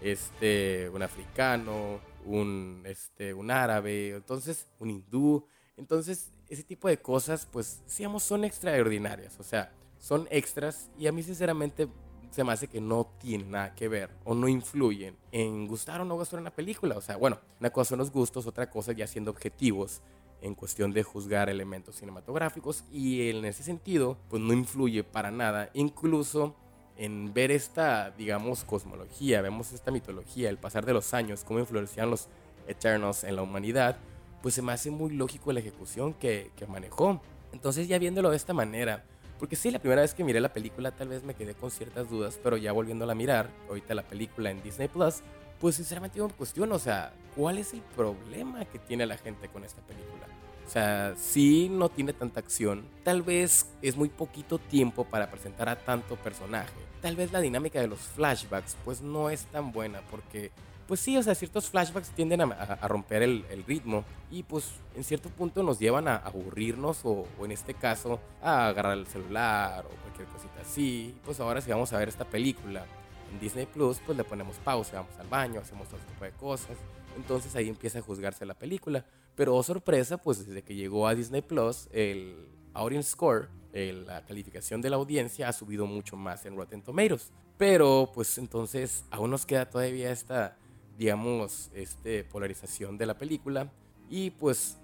este, un africano, un, este, un árabe, entonces un hindú, entonces ese tipo de cosas pues digamos son extraordinarias, o sea, son extras y a mí sinceramente se me hace que no tienen nada que ver o no influyen en gustar o no gustar una película. O sea, bueno, una cosa son los gustos, otra cosa ya siendo objetivos en cuestión de juzgar elementos cinematográficos y en ese sentido pues no influye para nada incluso en ver esta digamos cosmología vemos esta mitología el pasar de los años cómo influencian los Eternals en la humanidad pues se me hace muy lógico la ejecución que, que manejó entonces ya viéndolo de esta manera porque sí, la primera vez que miré la película tal vez me quedé con ciertas dudas, pero ya volviéndola a mirar, ahorita la película en Disney Plus, pues sinceramente yo me cuestiono, o sea, ¿cuál es el problema que tiene la gente con esta película? O sea, sí no tiene tanta acción. Tal vez es muy poquito tiempo para presentar a tanto personaje. Tal vez la dinámica de los flashbacks pues no es tan buena porque pues sí, o sea, ciertos flashbacks tienden a, romper el, ritmo y pues en cierto punto nos llevan a aburrirnos o, o, en este caso a agarrar el celular o cualquier cosita así. Pues ahora si vamos a ver esta película en Disney Plus, pues le ponemos pausa, vamos al baño, hacemos todo tipo de cosas. Entonces ahí empieza a juzgarse la película. Pero oh sorpresa, pues desde que llegó a Disney Plus, el audience score, la calificación de la audiencia ha subido mucho más en Rotten Tomatoes. Pero pues entonces aún nos queda todavía esta, digamos, este polarización de la película y pues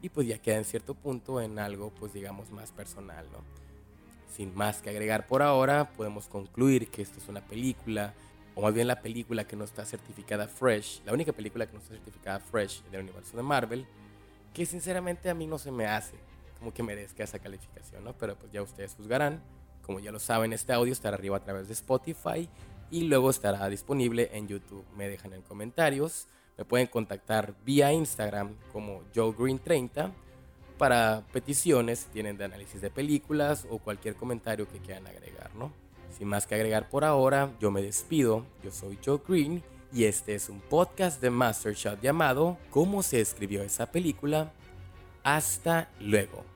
y pues ya queda en cierto punto en algo pues digamos más personal, ¿no? Sin más que agregar por ahora, podemos concluir que esta es una película o más bien la película que no está certificada Fresh, la única película que no está certificada Fresh del universo de Marvel, que sinceramente a mí no se me hace como que merezca esa calificación, ¿no? Pero pues ya ustedes juzgarán. Como ya lo saben, este audio estará arriba a través de Spotify y luego estará disponible en YouTube. Me dejan en comentarios. Me pueden contactar vía Instagram como JoeGreen30 para peticiones, tienen de análisis de películas o cualquier comentario que quieran agregar, ¿no? Sin más que agregar por ahora, yo me despido. Yo soy Joe Green y este es un podcast de Master Shot llamado ¿Cómo se escribió esa película? Hasta luego.